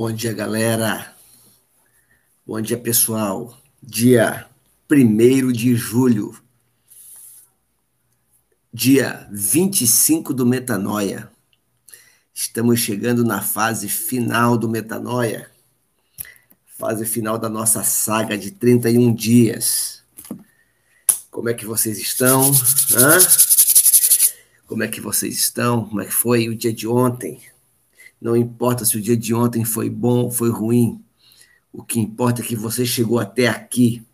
Bom dia, galera. Bom dia, pessoal. Dia 1 de julho, dia 25 do Metanoia. Estamos chegando na fase final do Metanoia, fase final da nossa saga de 31 dias. Como é que vocês estão? Hã? Como é que vocês estão? Como é que foi o dia de ontem? Não importa se o dia de ontem foi bom foi ruim. O que importa é que você chegou até aqui.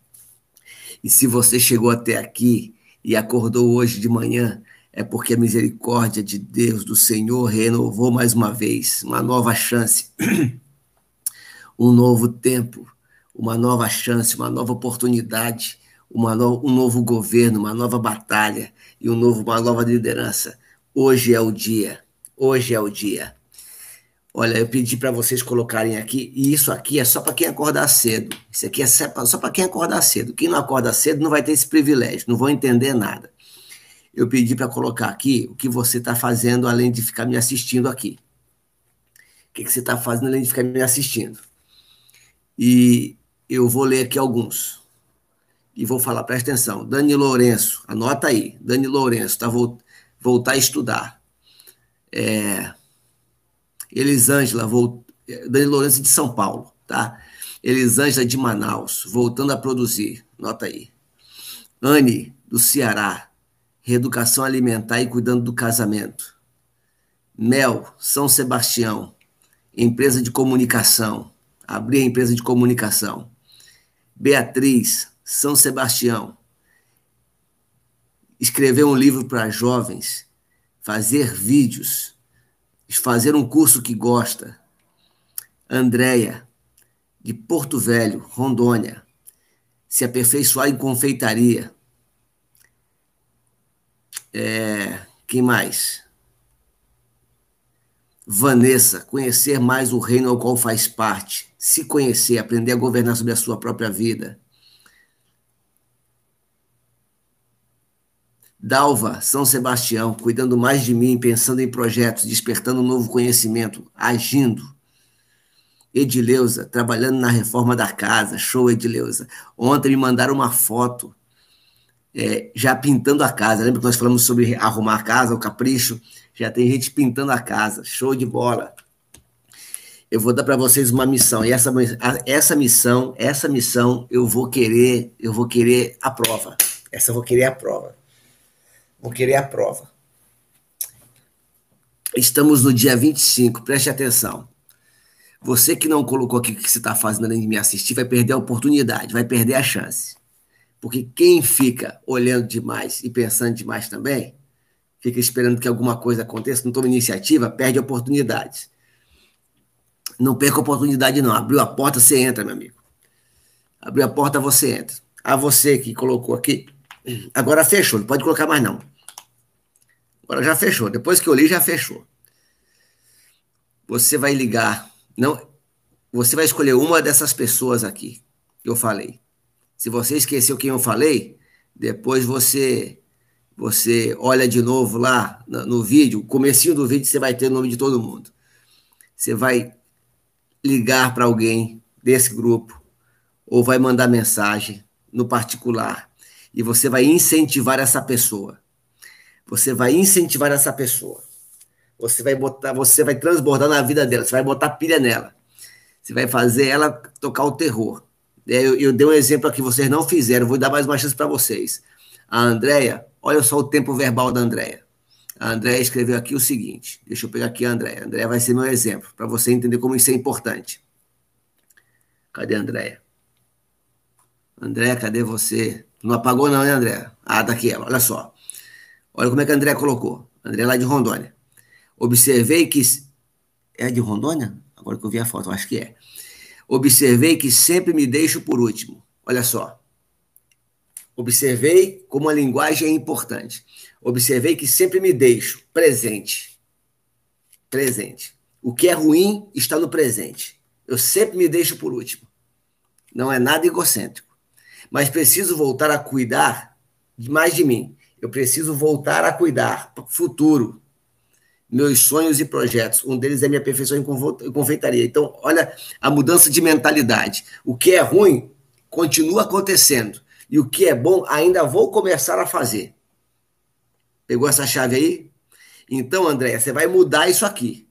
E se você chegou até aqui e acordou hoje de manhã, é porque a misericórdia de Deus, do Senhor, renovou mais uma vez, uma nova chance, um novo tempo, uma nova chance, uma nova oportunidade, uma no, um novo governo, uma nova batalha e um novo, uma nova liderança. Hoje é o dia, hoje é o dia. Olha, eu pedi para vocês colocarem aqui, e isso aqui é só para quem acordar cedo. Isso aqui é só para quem acordar cedo. Quem não acorda cedo não vai ter esse privilégio, não vão entender nada. Eu pedi para colocar aqui o que você está fazendo além de ficar me assistindo aqui. O que, que você está fazendo além de ficar me assistindo? E eu vou ler aqui alguns. E vou falar, presta atenção. Dani Lourenço, anota aí. Dani Lourenço, tá, vou, voltar a estudar. É, Elisângela. Dani Lourenço de São Paulo, tá? Elisângela de Manaus, voltando a produzir, nota aí. Anne, do Ceará, reeducação alimentar e cuidando do casamento. Mel, São Sebastião, empresa de comunicação, abrir a empresa de comunicação. Beatriz, São Sebastião, escrever um livro para jovens, fazer vídeos, fazer um curso que gosta. Andréia, de Porto Velho, Rondônia, se aperfeiçoar em confeitaria. É, quem mais? Vanessa, conhecer mais o reino ao qual faz parte, se conhecer, aprender a governar sobre a sua própria vida. Dalva, São Sebastião, cuidando mais de mim, pensando em projetos, despertando um novo conhecimento, agindo. Edileuza, trabalhando na reforma da casa. Show, Edileuza. Ontem me mandaram uma foto é, já pintando a casa. Lembra que nós falamos sobre arrumar a casa, o capricho? Já tem gente pintando a casa. Show de bola. Eu vou dar para vocês uma missão. E essa, essa missão, essa missão, eu vou querer, eu vou querer a prova. Essa eu vou querer a prova. Vou querer a prova. Estamos no dia 25, preste atenção. Você que não colocou aqui o que você está fazendo além de me assistir, vai perder a oportunidade, vai perder a chance. Porque quem fica olhando demais e pensando demais também, fica esperando que alguma coisa aconteça, não toma iniciativa, perde oportunidades. Não perca oportunidade, não. Abriu a porta, você entra, meu amigo. Abriu a porta, você entra. A você que colocou aqui, Agora fechou, não pode colocar mais não. Agora já fechou. Depois que eu li, já fechou. Você vai ligar. Não, você vai escolher uma dessas pessoas aqui que eu falei. Se você esqueceu quem eu falei, depois você você olha de novo lá no, no vídeo, comecinho do vídeo você vai ter o nome de todo mundo. Você vai ligar para alguém desse grupo ou vai mandar mensagem no particular e você vai incentivar essa pessoa. Você vai incentivar essa pessoa. Você vai botar, você vai transbordar na vida dela, você vai botar pilha nela. Você vai fazer ela tocar o terror. Eu, eu dei um exemplo aqui, vocês não fizeram, vou dar mais uma chance para vocês. A Andréia, olha só o tempo verbal da Andréia. A Andréia escreveu aqui o seguinte: deixa eu pegar aqui a Andréia. A Andréia vai ser meu exemplo, para você entender como isso é importante. Cadê a Andréia? Andréia, cadê você? Não apagou não, né, André? Ah, tá aqui olha só. Olha como é que André colocou. André lá de Rondônia. Observei que... É de Rondônia? Agora que eu vi a foto, eu acho que é. Observei que sempre me deixo por último. Olha só. Observei como a linguagem é importante. Observei que sempre me deixo presente. Presente. O que é ruim está no presente. Eu sempre me deixo por último. Não é nada egocêntrico mas preciso voltar a cuidar mais de mim. Eu preciso voltar a cuidar futuro. meus sonhos e projetos. Um deles é minha perfeição em confeitaria. Então, olha a mudança de mentalidade. O que é ruim continua acontecendo. E o que é bom ainda vou começar a fazer. Pegou essa chave aí? Então, André, você vai mudar isso aqui.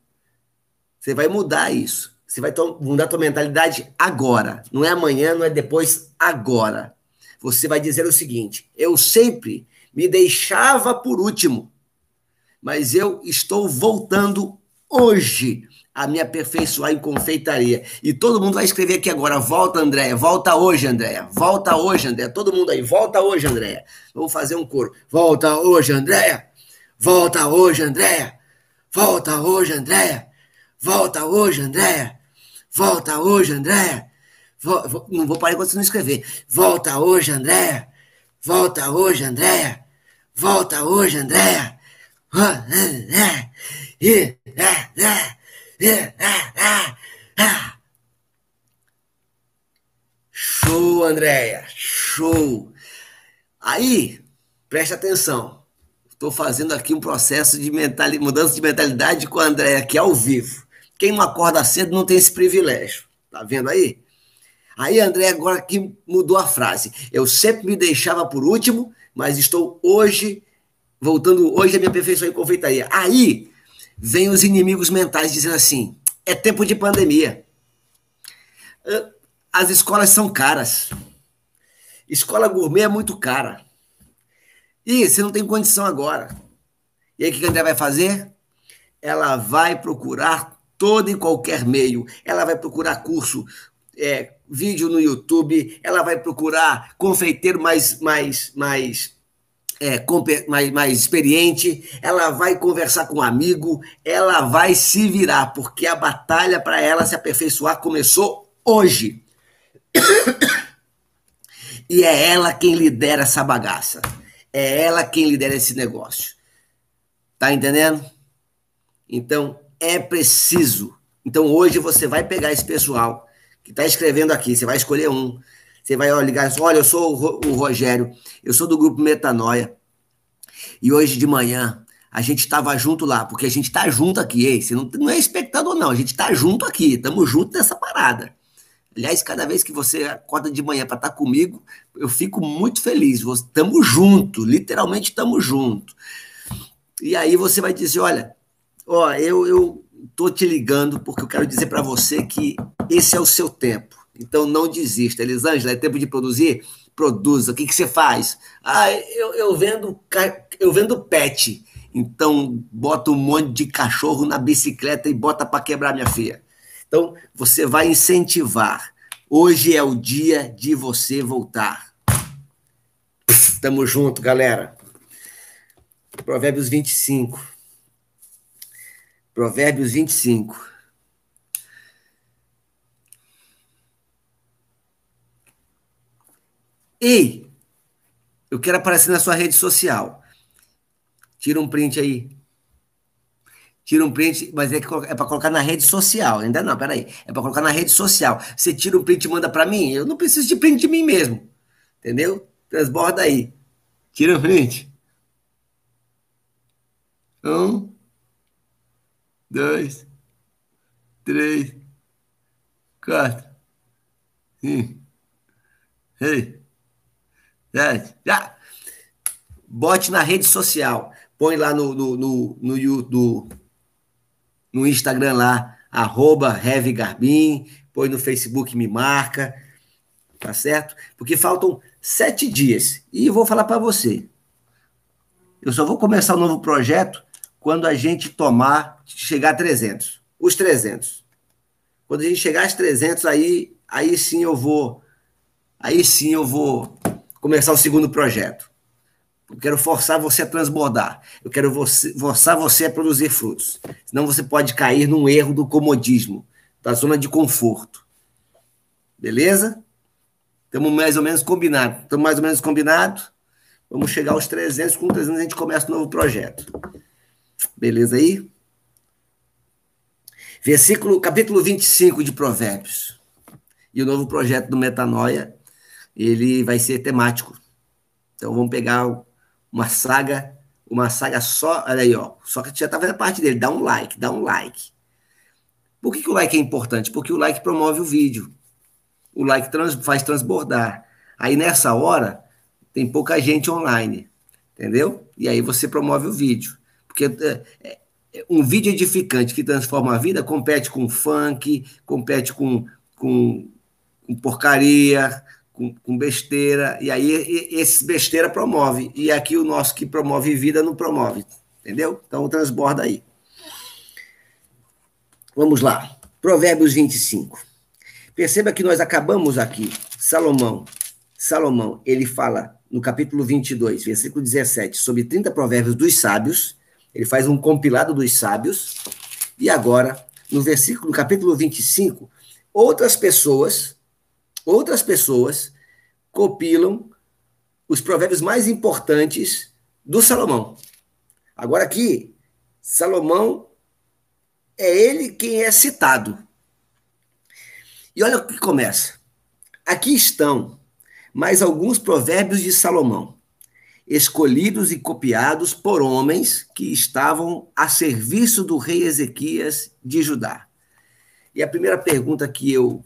Você vai mudar isso. Você vai mudar a tua mentalidade agora. Não é amanhã, não é depois, agora. Você vai dizer o seguinte: eu sempre me deixava por último mas eu estou voltando hoje a me aperfeiçoar em confeitaria. E todo mundo vai escrever aqui agora: volta, Andréia, volta hoje, Andréia, volta hoje, Andréia. Todo mundo aí, volta hoje, Andréia. Vamos fazer um coro: volta hoje, Andréia, volta hoje, Andréia, volta hoje, Andréia, volta hoje, Andréia, volta hoje, Andréia. Não vou parar enquanto você não escrever. Volta hoje, Andréia, volta hoje, Andréia, volta hoje, Andréia. Show, Andréia, show. Aí, preste atenção. Estou fazendo aqui um processo de mudança de mentalidade com a Andréia aqui ao vivo. Quem não acorda cedo não tem esse privilégio. Tá vendo aí? Aí, André, agora que mudou a frase. Eu sempre me deixava por último, mas estou hoje voltando hoje a minha perfeição em confeitaria. Aí vem os inimigos mentais dizendo assim: é tempo de pandemia. As escolas são caras. Escola gourmet é muito cara. E você não tem condição agora. E aí o que a André vai fazer? Ela vai procurar todo e qualquer meio. Ela vai procurar curso, é, vídeo no YouTube, ela vai procurar confeiteiro mais, mais, mais é, mais, mais experiente, ela vai conversar com um amigo, ela vai se virar, porque a batalha para ela se aperfeiçoar começou hoje. E é ela quem lidera essa bagaça. É ela quem lidera esse negócio. Tá entendendo? Então, é preciso. Então, hoje você vai pegar esse pessoal que está escrevendo aqui, você vai escolher um, você vai ligar, olha, eu sou o Rogério, eu sou do grupo Metanoia. E hoje de manhã a gente estava junto lá, porque a gente está junto aqui, ei, você não, não é espectador, não, a gente está junto aqui, estamos junto nessa parada. Aliás, cada vez que você acorda de manhã para estar tá comigo, eu fico muito feliz. Estamos junto, literalmente estamos junto. E aí você vai dizer, olha, ó, eu eu tô te ligando porque eu quero dizer para você que esse é o seu tempo. Então não desista. Elisângela, é tempo de produzir? Produza. O que, que você faz? Ah, eu, eu vendo eu vendo pet. Então bota um monte de cachorro na bicicleta e bota para quebrar minha filha. Então você vai incentivar. Hoje é o dia de você voltar. Tamo junto, galera. Provérbios 25. Provérbios 25. Ei, eu quero aparecer na sua rede social. Tira um print aí. Tira um print, mas é, é para colocar na rede social. Ainda não, peraí. É para colocar na rede social. Você tira um print e manda para mim. Eu não preciso de print de mim mesmo. Entendeu? Transborda aí. Tira um print. Um, dois, três, quatro, cinco, seis. Né? Já. Bote na rede social. Põe lá no, no, no, no, no, no Instagram lá, arroba Garbim, põe no Facebook, me marca, tá certo? Porque faltam sete dias. E vou falar para você. Eu só vou começar um novo projeto quando a gente tomar, chegar a 300. Os 300. Quando a gente chegar aos 300, aí, aí sim eu vou, aí sim eu vou começar o segundo projeto. Eu quero forçar você a transbordar. Eu quero você, forçar você a produzir frutos. Senão você pode cair num erro do comodismo, da zona de conforto. Beleza? Estamos mais ou menos combinados. Estamos mais ou menos combinados. Vamos chegar aos 300. Com 300 a gente começa um novo projeto. Beleza aí? Versículo, capítulo 25 de Provérbios. E o novo projeto do Metanoia ele vai ser temático. Então vamos pegar uma saga uma saga só. Olha aí, ó. Só que já tá fazendo parte dele. Dá um like, dá um like. Por que, que o like é importante? Porque o like promove o vídeo. O like trans, faz transbordar. Aí nessa hora, tem pouca gente online. Entendeu? E aí você promove o vídeo. Porque é, é, um vídeo edificante que transforma a vida compete com funk, compete com, com, com porcaria, com, com, besteira, e aí esse besteira promove. E aqui o nosso que promove vida não promove. Entendeu? Então transborda aí. Vamos lá. Provérbios 25. Perceba que nós acabamos aqui. Salomão. Salomão, ele fala no capítulo 22, versículo 17, sobre 30 provérbios dos sábios ele faz um compilado dos sábios. E agora, no versículo, no capítulo 25, outras pessoas, outras pessoas compilam os provérbios mais importantes do Salomão. Agora aqui, Salomão é ele quem é citado. E olha o que começa. Aqui estão mais alguns provérbios de Salomão escolhidos e copiados por homens que estavam a serviço do rei Ezequias de Judá. E a primeira pergunta que eu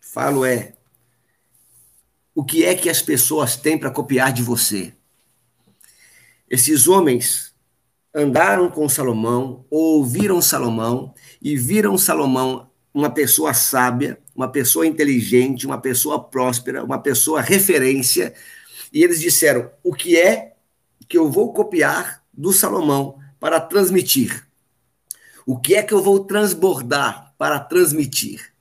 falo é: o que é que as pessoas têm para copiar de você? Esses homens andaram com Salomão, ouviram Salomão e viram Salomão uma pessoa sábia, uma pessoa inteligente, uma pessoa próspera, uma pessoa referência e eles disseram: o que é que eu vou copiar do Salomão para transmitir? O que é que eu vou transbordar para transmitir?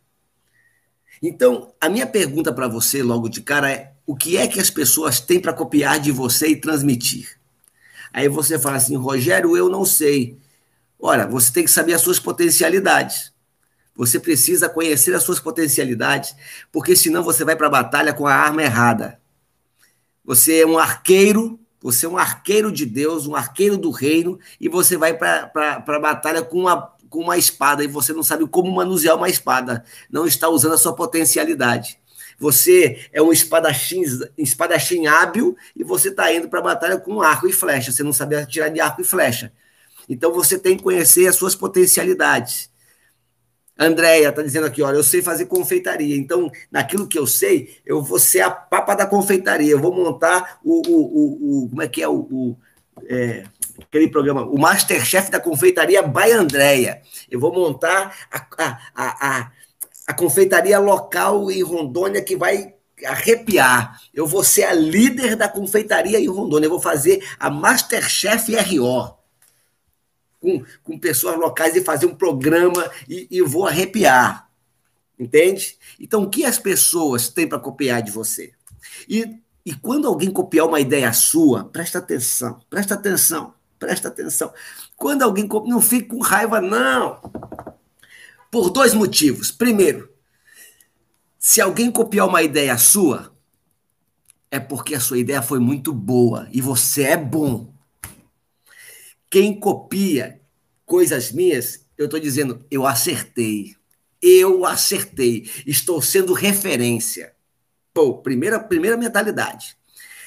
Então, a minha pergunta para você logo de cara é: o que é que as pessoas têm para copiar de você e transmitir? Aí você fala assim, Rogério, eu não sei. Olha, você tem que saber as suas potencialidades. Você precisa conhecer as suas potencialidades, porque senão você vai para a batalha com a arma errada. Você é um arqueiro, você é um arqueiro de Deus, um arqueiro do reino, e você vai para a batalha com uma, com uma espada e você não sabe como manusear uma espada, não está usando a sua potencialidade. Você é um espadachim, espadachim hábil e você está indo para a batalha com arco e flecha, você não sabe atirar de arco e flecha. Então você tem que conhecer as suas potencialidades. Andréia está dizendo aqui, olha, eu sei fazer confeitaria. Então, naquilo que eu sei, eu vou ser a papa da confeitaria. Eu vou montar o. o, o, o como é que é o. o é, aquele programa, o Masterchef da confeitaria by Andréia. Eu vou montar a, a, a, a confeitaria local em Rondônia que vai arrepiar. Eu vou ser a líder da confeitaria em Rondônia. Eu vou fazer a Masterchef RO com, com pessoas locais e fazer um programa e, e vou arrepiar. Entende? Então, o que as pessoas têm para copiar de você? E, e quando alguém copiar uma ideia sua, presta atenção, presta atenção, presta atenção. Quando alguém copia, não fique com raiva, não. Por dois motivos. Primeiro, se alguém copiar uma ideia sua, é porque a sua ideia foi muito boa e você é bom. Quem copia coisas minhas, eu estou dizendo, eu acertei. Eu acertei. Estou sendo referência. Pô, primeira, primeira mentalidade.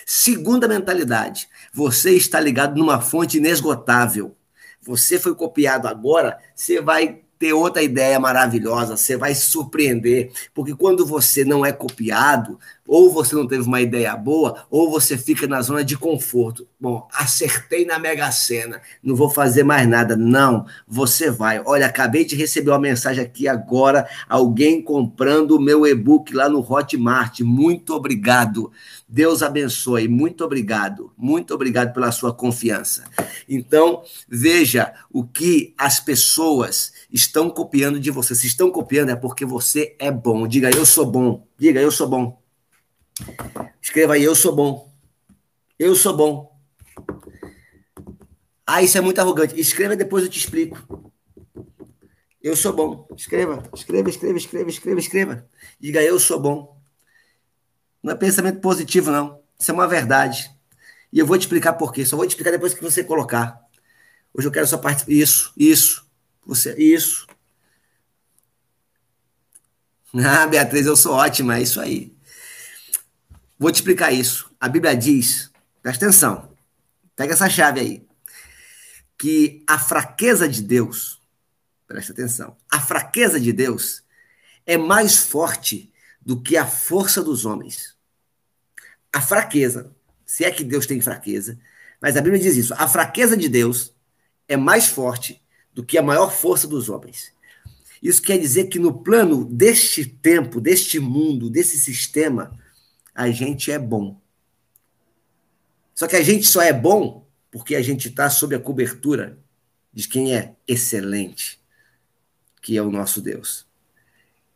Segunda mentalidade, você está ligado numa fonte inesgotável. Você foi copiado agora, você vai ter outra ideia maravilhosa, você vai se surpreender, porque quando você não é copiado, ou você não teve uma ideia boa, ou você fica na zona de conforto. Bom, acertei na Mega Sena, não vou fazer mais nada. Não, você vai. Olha, acabei de receber uma mensagem aqui agora, alguém comprando o meu e-book lá no Hotmart. Muito obrigado. Deus abençoe. Muito obrigado. Muito obrigado pela sua confiança. Então, veja o que as pessoas estão copiando de você. Se estão copiando é porque você é bom. Diga, eu sou bom. Diga, eu sou bom. Escreva aí, eu sou bom. Eu sou bom. Ah, isso é muito arrogante. Escreva depois eu te explico. Eu sou bom. Escreva, escreva, escreva, escreva, escreva, escreva. Diga, eu sou bom. Não é pensamento positivo, não. Isso é uma verdade. E eu vou te explicar por quê. Só vou te explicar depois que você colocar. Hoje eu quero só participar. Isso, isso. Você, isso. Ah, Beatriz, eu sou ótima, é isso aí. Vou te explicar isso. A Bíblia diz, presta atenção, pega essa chave aí. que a fraqueza de Deus, presta atenção, a fraqueza de Deus é mais forte do que a força dos homens. A fraqueza, se é que Deus tem fraqueza, mas a Bíblia diz isso, a fraqueza de Deus é mais forte do que a maior força dos homens. Isso quer dizer que no plano deste tempo, deste mundo, desse sistema, a gente é bom. Só que a gente só é bom porque a gente está sob a cobertura de quem é excelente, que é o nosso Deus.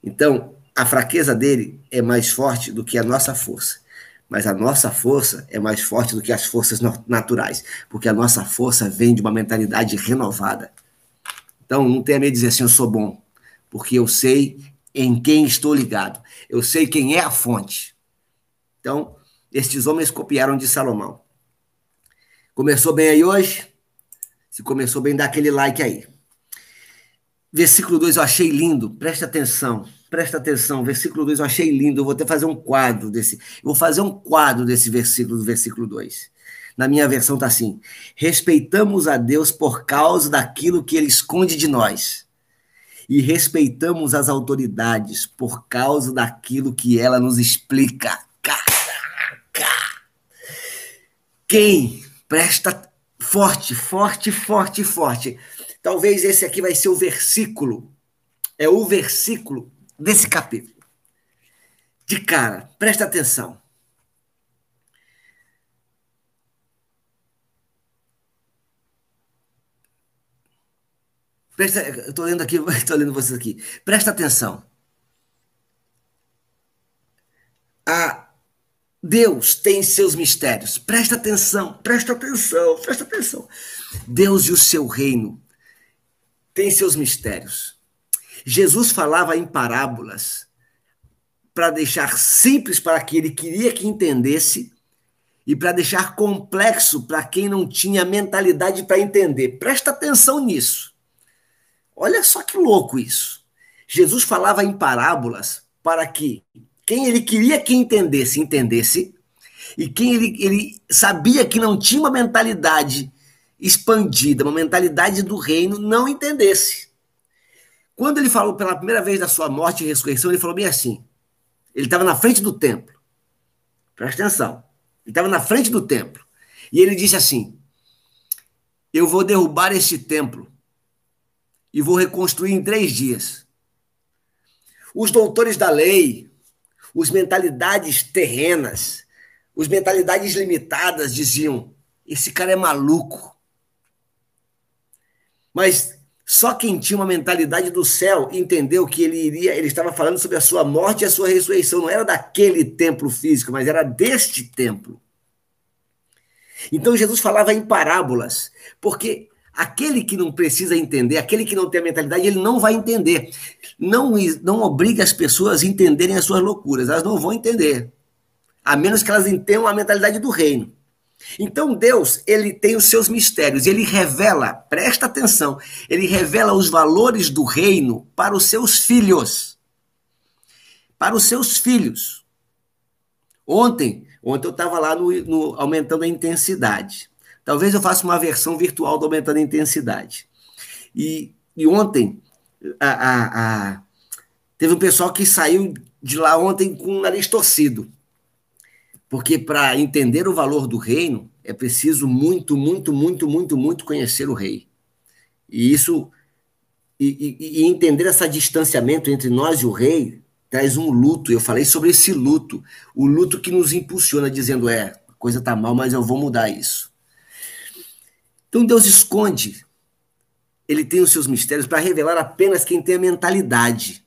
Então, a fraqueza dele é mais forte do que a nossa força. Mas a nossa força é mais forte do que as forças naturais, porque a nossa força vem de uma mentalidade renovada. Então, não tenha medo de dizer assim, eu sou bom, porque eu sei em quem estou ligado. Eu sei quem é a fonte. Então, estes homens copiaram de Salomão. Começou bem aí hoje? Se começou bem, dá aquele like aí. Versículo 2 eu achei lindo, presta atenção, presta atenção. Versículo 2 eu achei lindo, eu vou até fazer um quadro desse. Vou fazer um quadro desse versículo, do versículo 2. Na minha versão tá assim: respeitamos a Deus por causa daquilo que ele esconde de nós. E respeitamos as autoridades por causa daquilo que ela nos explica. Caraca! Quem Presta forte, forte, forte, forte. Talvez esse aqui vai ser o versículo. É o versículo desse capítulo. De cara, presta atenção. Presta, eu estou lendo aqui, estou lendo vocês aqui. Presta atenção. A Deus tem seus mistérios. Presta atenção, presta atenção, presta atenção. Deus e o seu reino têm seus mistérios. Jesus falava em parábolas para deixar simples para quem ele queria que entendesse e para deixar complexo para quem não tinha mentalidade para entender. Presta atenção nisso. Olha só que louco isso. Jesus falava em parábolas para que quem ele queria que entendesse, entendesse, e quem ele, ele sabia que não tinha uma mentalidade expandida, uma mentalidade do reino, não entendesse. Quando ele falou pela primeira vez da sua morte e ressurreição, ele falou bem assim. Ele estava na frente do templo. Presta atenção. Ele estava na frente do templo. E ele disse assim: Eu vou derrubar este templo e vou reconstruir em três dias. Os doutores da lei, os mentalidades terrenas, os mentalidades limitadas diziam: esse cara é maluco. Mas só quem tinha uma mentalidade do céu entendeu que ele iria, ele estava falando sobre a sua morte e a sua ressurreição, não era daquele templo físico, mas era deste templo. Então Jesus falava em parábolas, porque Aquele que não precisa entender, aquele que não tem a mentalidade, ele não vai entender. Não, não obrigue as pessoas a entenderem as suas loucuras, elas não vão entender. A menos que elas entendam a mentalidade do reino. Então Deus, ele tem os seus mistérios, ele revela, presta atenção, ele revela os valores do reino para os seus filhos. Para os seus filhos. Ontem, ontem eu estava lá no, no aumentando a intensidade. Talvez eu faça uma versão virtual do Aumentando a Intensidade. E, e ontem, a, a, a, teve um pessoal que saiu de lá ontem com o nariz torcido. Porque para entender o valor do reino, é preciso muito, muito, muito, muito, muito conhecer o rei. E isso. E, e, e entender esse distanciamento entre nós e o rei traz um luto. Eu falei sobre esse luto. O luto que nos impulsiona, dizendo: é, a coisa está mal, mas eu vou mudar isso. Então Deus esconde. Ele tem os seus mistérios para revelar apenas quem tem a mentalidade.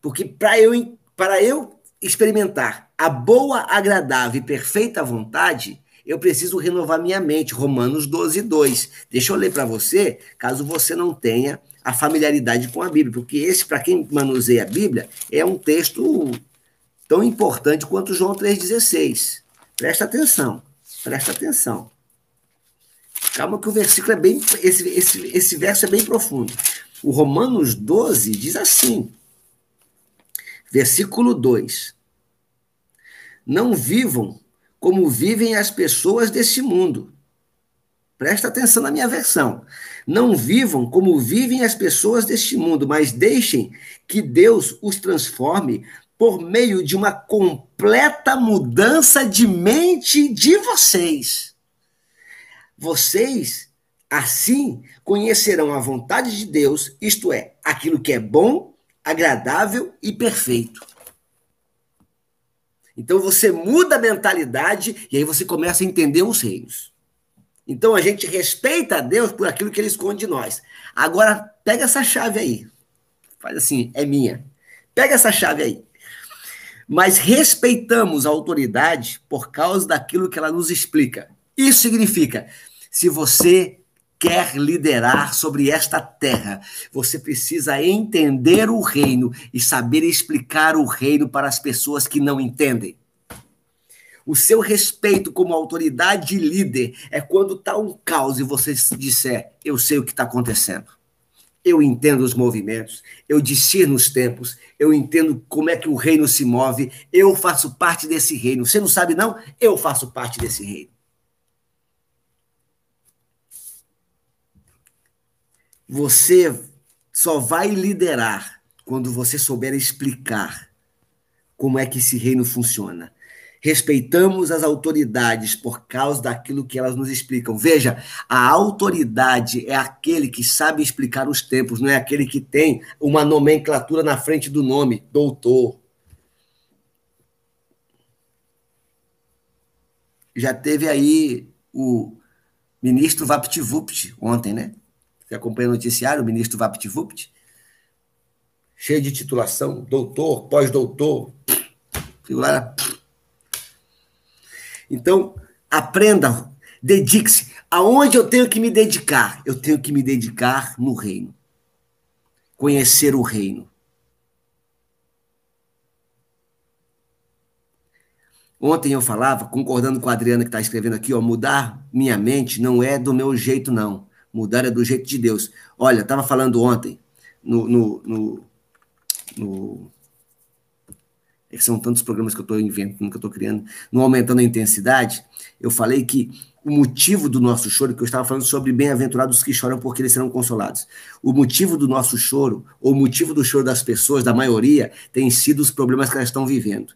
Porque para eu, para eu experimentar a boa, agradável e perfeita vontade, eu preciso renovar minha mente. Romanos 12, 2. Deixa eu ler para você, caso você não tenha a familiaridade com a Bíblia, porque esse, para quem manuseia a Bíblia, é um texto tão importante quanto João 3,16. Presta atenção, presta atenção. Calma que o versículo é bem. Esse, esse, esse verso é bem profundo. O Romanos 12 diz assim, versículo 2: Não vivam como vivem as pessoas desse mundo. Presta atenção na minha versão. Não vivam como vivem as pessoas deste mundo, mas deixem que Deus os transforme por meio de uma completa mudança de mente de vocês. Vocês, assim, conhecerão a vontade de Deus, isto é, aquilo que é bom, agradável e perfeito. Então você muda a mentalidade e aí você começa a entender os reinos. Então a gente respeita a Deus por aquilo que ele esconde de nós. Agora pega essa chave aí. Faz assim, é minha. Pega essa chave aí. Mas respeitamos a autoridade por causa daquilo que ela nos explica. Isso significa, se você quer liderar sobre esta terra, você precisa entender o reino e saber explicar o reino para as pessoas que não entendem. O seu respeito como autoridade líder é quando está um caos e você disser: Eu sei o que está acontecendo. Eu entendo os movimentos, eu discerno os tempos, eu entendo como é que o reino se move, eu faço parte desse reino. Você não sabe, não? Eu faço parte desse reino. Você só vai liderar quando você souber explicar como é que esse reino funciona. Respeitamos as autoridades por causa daquilo que elas nos explicam. Veja, a autoridade é aquele que sabe explicar os tempos, não é aquele que tem uma nomenclatura na frente do nome, doutor. Já teve aí o ministro VaptVupt ontem, né? Você acompanha o noticiário, o ministro VaptVupt, cheio de titulação, doutor, pós-doutor, figura então, aprenda, dedique-se. Aonde eu tenho que me dedicar? Eu tenho que me dedicar no reino. Conhecer o reino. Ontem eu falava, concordando com a Adriana que está escrevendo aqui, ó, mudar minha mente não é do meu jeito, não. Mudar é do jeito de Deus. Olha, estava falando ontem no, no, no, no são tantos programas que eu estou inventando, que eu estou criando, no Aumentando a Intensidade, eu falei que o motivo do nosso choro, que eu estava falando sobre bem-aventurados que choram porque eles serão consolados. O motivo do nosso choro, ou o motivo do choro das pessoas, da maioria, tem sido os problemas que elas estão vivendo.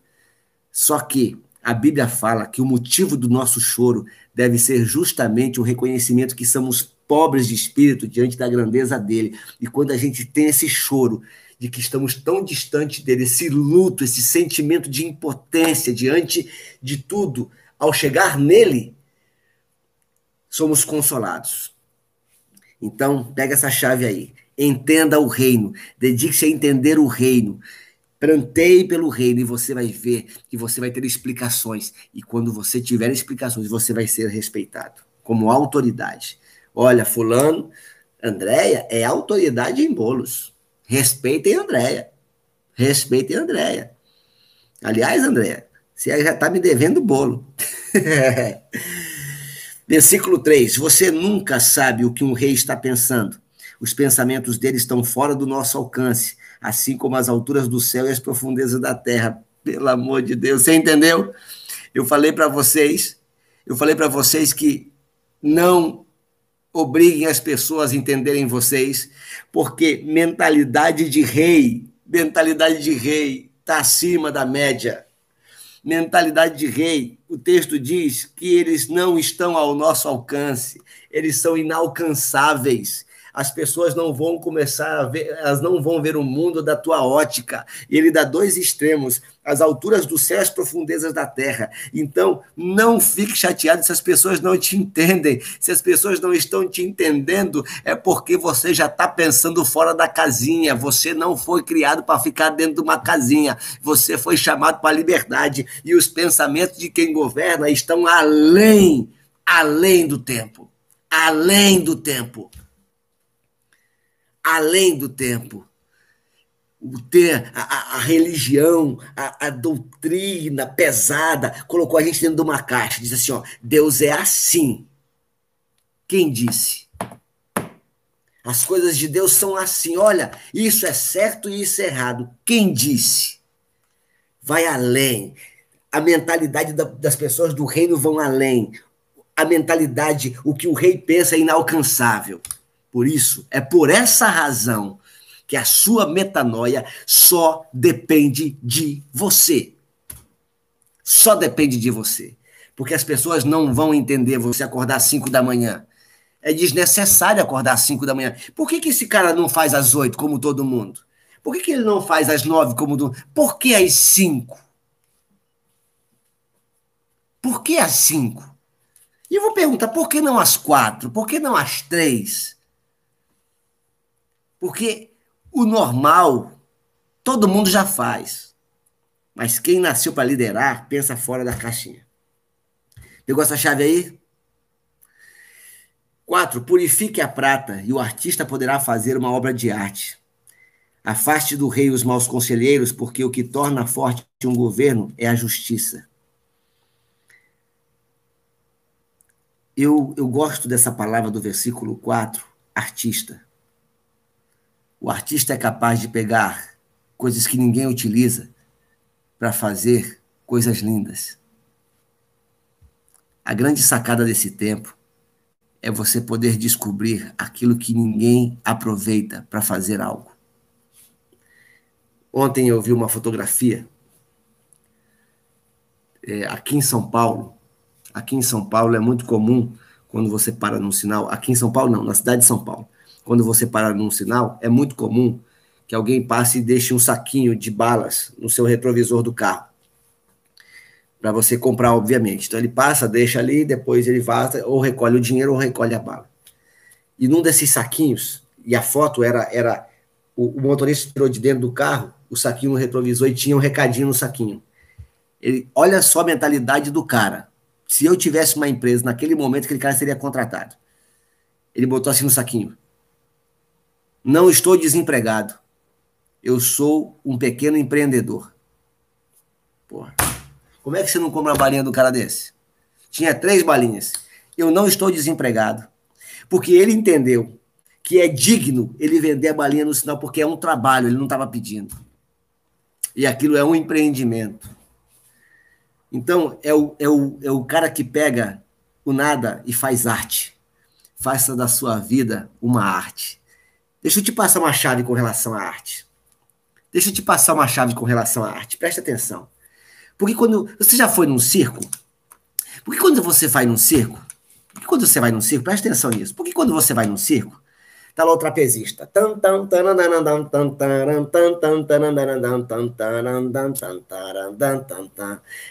Só que a Bíblia fala que o motivo do nosso choro deve ser justamente o reconhecimento que somos pobres de espírito diante da grandeza dele. E quando a gente tem esse choro, de que estamos tão distantes dele, esse luto, esse sentimento de impotência diante de tudo, ao chegar nele, somos consolados. Então, pega essa chave aí. Entenda o reino. Dedique-se a entender o reino. Planteie pelo reino e você vai ver que você vai ter explicações. E quando você tiver explicações, você vai ser respeitado como autoridade. Olha, fulano, Andréia é autoridade em bolos. Respeitem Andréia. Respeitem Andréia. Aliás, Andréia, você já está me devendo bolo. Versículo 3: Você nunca sabe o que um rei está pensando. Os pensamentos dele estão fora do nosso alcance, assim como as alturas do céu e as profundezas da terra. Pelo amor de Deus, você entendeu? Eu falei para vocês, eu falei para vocês que não obriguem as pessoas a entenderem vocês, porque mentalidade de rei, mentalidade de rei está acima da média. Mentalidade de rei, o texto diz que eles não estão ao nosso alcance, eles são inalcançáveis as pessoas não vão começar a ver, elas não vão ver o mundo da tua ótica. Ele dá dois extremos, as alturas do céu e as profundezas da terra. Então, não fique chateado se as pessoas não te entendem. Se as pessoas não estão te entendendo, é porque você já está pensando fora da casinha. Você não foi criado para ficar dentro de uma casinha. Você foi chamado para a liberdade. E os pensamentos de quem governa estão além, além do tempo. Além do tempo além do tempo. O ter a, a religião, a, a, doutrina pesada, colocou a gente dentro de uma caixa. Diz assim: ó, Deus é assim. Quem disse? As coisas de Deus são assim. Olha, isso é certo e isso é errado. Quem disse? Vai além. A mentalidade da, das pessoas do reino vão além a mentalidade, o que o rei pensa é inalcançável. Por isso, é por essa razão que a sua metanoia só depende de você. Só depende de você. Porque as pessoas não vão entender você acordar às 5 da manhã. É desnecessário acordar às 5 da manhã. Por que, que esse cara não faz às 8 como todo mundo? Por que, que ele não faz às 9 como todo mundo? Por que às 5? Por que às 5? E eu vou perguntar, por que não às 4? Por que não às 3? Porque o normal todo mundo já faz. Mas quem nasceu para liderar, pensa fora da caixinha. Pegou essa chave aí? Quatro, purifique a prata e o artista poderá fazer uma obra de arte. Afaste do rei os maus conselheiros, porque o que torna forte um governo é a justiça. Eu, eu gosto dessa palavra do versículo 4, artista. O artista é capaz de pegar coisas que ninguém utiliza para fazer coisas lindas. A grande sacada desse tempo é você poder descobrir aquilo que ninguém aproveita para fazer algo. Ontem eu vi uma fotografia é, aqui em São Paulo. Aqui em São Paulo é muito comum quando você para num sinal. Aqui em São Paulo, não, na cidade de São Paulo quando você para num sinal, é muito comum que alguém passe e deixe um saquinho de balas no seu retrovisor do carro. Para você comprar, obviamente. Então ele passa, deixa ali, depois ele vaza, ou recolhe o dinheiro ou recolhe a bala. E num desses saquinhos, e a foto era, era o, o motorista tirou de dentro do carro o saquinho no retrovisor e tinha um recadinho no saquinho. Ele, olha só a mentalidade do cara. Se eu tivesse uma empresa naquele momento, aquele cara seria contratado. Ele botou assim no saquinho. Não estou desempregado. Eu sou um pequeno empreendedor. Porra. Como é que você não compra uma balinha do cara desse? Tinha três balinhas. Eu não estou desempregado. Porque ele entendeu que é digno ele vender a balinha no sinal, porque é um trabalho, ele não estava pedindo. E aquilo é um empreendimento. Então, é o, é, o, é o cara que pega o nada e faz arte. Faça da sua vida uma arte. Deixa eu te passar uma chave com relação à arte. Deixa eu te passar uma chave com relação à arte. Presta atenção. Porque quando. Você já foi num circo? Porque quando você vai num circo. Porque quando você vai num circo, presta atenção nisso. Porque quando você vai num circo, tá lá o trapezista.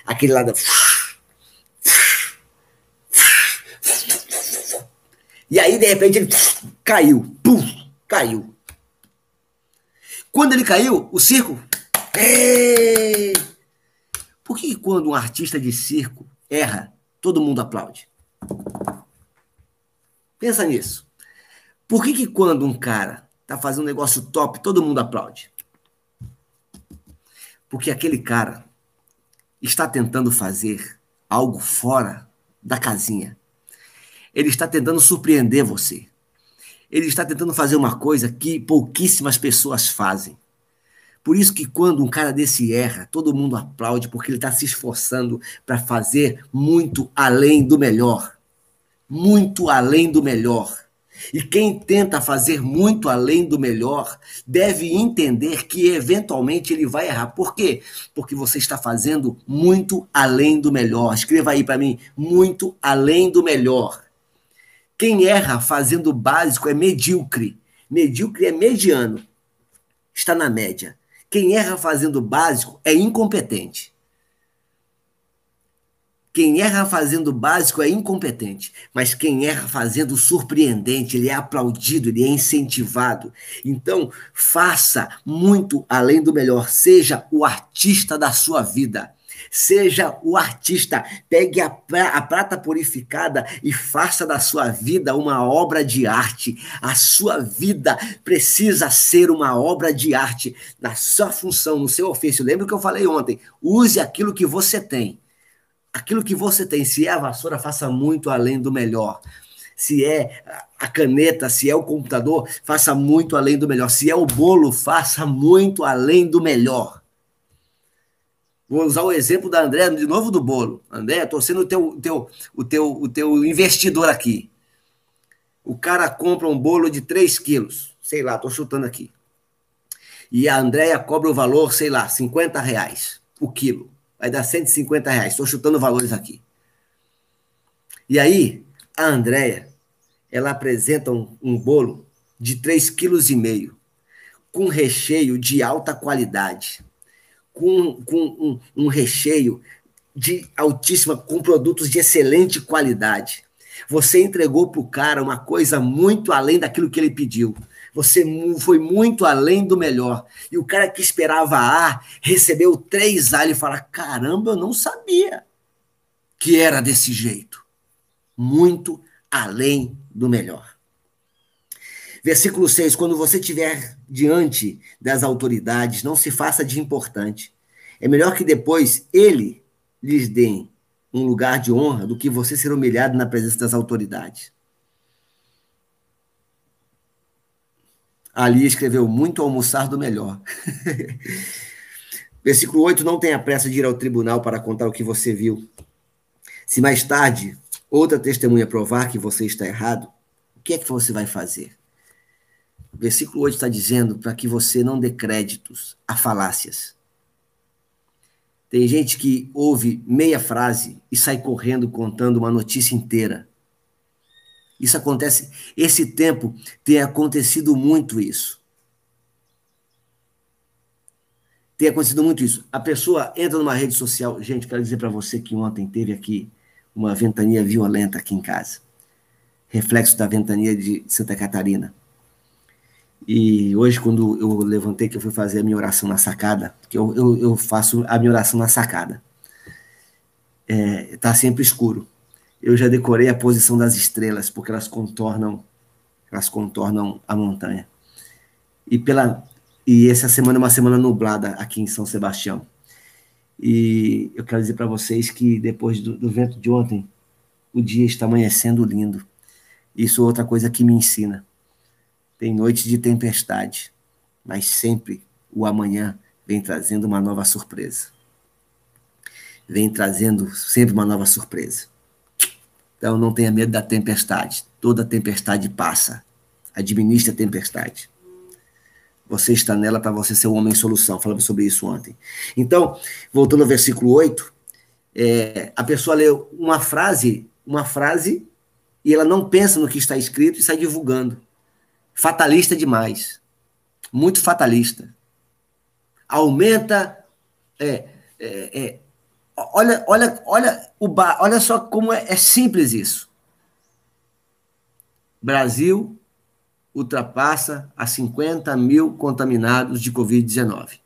Aquele lá da. E aí, de repente, ele caiu. Pum! Caiu. Quando ele caiu, o circo. Ei! Por que quando um artista de circo erra, todo mundo aplaude? Pensa nisso. Por que, que quando um cara tá fazendo um negócio top, todo mundo aplaude? Porque aquele cara está tentando fazer algo fora da casinha. Ele está tentando surpreender você ele está tentando fazer uma coisa que pouquíssimas pessoas fazem. Por isso que quando um cara desse erra, todo mundo aplaude, porque ele está se esforçando para fazer muito além do melhor. Muito além do melhor. E quem tenta fazer muito além do melhor deve entender que eventualmente ele vai errar. Por quê? Porque você está fazendo muito além do melhor. Escreva aí para mim: muito além do melhor. Quem erra fazendo básico é medíocre. Medíocre é mediano. Está na média. Quem erra fazendo básico é incompetente. Quem erra fazendo básico é incompetente, mas quem erra fazendo surpreendente, ele é aplaudido, ele é incentivado. Então, faça muito além do melhor, seja o artista da sua vida. Seja o artista, pegue a, a prata purificada e faça da sua vida uma obra de arte. A sua vida precisa ser uma obra de arte na sua função, no seu ofício. Lembra o que eu falei ontem? Use aquilo que você tem. Aquilo que você tem. Se é a vassoura, faça muito além do melhor se é a caneta, se é o computador, faça muito além do melhor. Se é o bolo, faça muito além do melhor. Vou usar o exemplo da André de novo do bolo. André, estou sendo o teu, teu, o, teu, o teu investidor aqui. O cara compra um bolo de 3 quilos. Sei lá, estou chutando aqui. E a Andréia cobra o valor, sei lá, 50 reais o quilo. Vai dar 150 reais. Estou chutando valores aqui. E aí, a Andréia, ela apresenta um, um bolo de 3,5 kg, com recheio de alta qualidade com, com um, um recheio de altíssima, com produtos de excelente qualidade. Você entregou para o cara uma coisa muito além daquilo que ele pediu. Você foi muito além do melhor. E o cara que esperava A recebeu três A. Ele fala: caramba, eu não sabia que era desse jeito. Muito além do melhor. Versículo 6: Quando você estiver diante das autoridades, não se faça de importante. É melhor que depois ele lhes dê um lugar de honra do que você ser humilhado na presença das autoridades. Ali escreveu: Muito almoçar do melhor. Versículo 8: Não tenha pressa de ir ao tribunal para contar o que você viu. Se mais tarde outra testemunha provar que você está errado, o que é que você vai fazer? Versículo 8 está dizendo para que você não dê créditos a falácias. Tem gente que ouve meia frase e sai correndo contando uma notícia inteira. Isso acontece, esse tempo tem acontecido muito isso. Tem acontecido muito isso. A pessoa entra numa rede social. Gente, quero dizer para você que ontem teve aqui uma ventania violenta aqui em casa. Reflexo da ventania de Santa Catarina. E hoje, quando eu levantei, que eu fui fazer a minha oração na sacada, que eu, eu, eu faço a minha oração na sacada, é, tá sempre escuro. Eu já decorei a posição das estrelas, porque elas contornam, elas contornam a montanha. E pela e essa semana é uma semana nublada aqui em São Sebastião. E eu quero dizer para vocês que depois do, do vento de ontem, o dia está amanhecendo lindo. Isso é outra coisa que me ensina tem noites de tempestade, mas sempre o amanhã vem trazendo uma nova surpresa. Vem trazendo sempre uma nova surpresa. Então não tenha medo da tempestade. Toda tempestade passa. Administre a tempestade. Você está nela para você ser o homem solução. Falamos sobre isso ontem. Então, voltando ao versículo 8, é, a pessoa lê uma frase, uma frase, e ela não pensa no que está escrito e sai divulgando fatalista demais. Muito fatalista. Aumenta. É, é, é, olha, olha, olha, o ba, olha só como é, é simples isso. Brasil ultrapassa a 50 mil contaminados de Covid-19.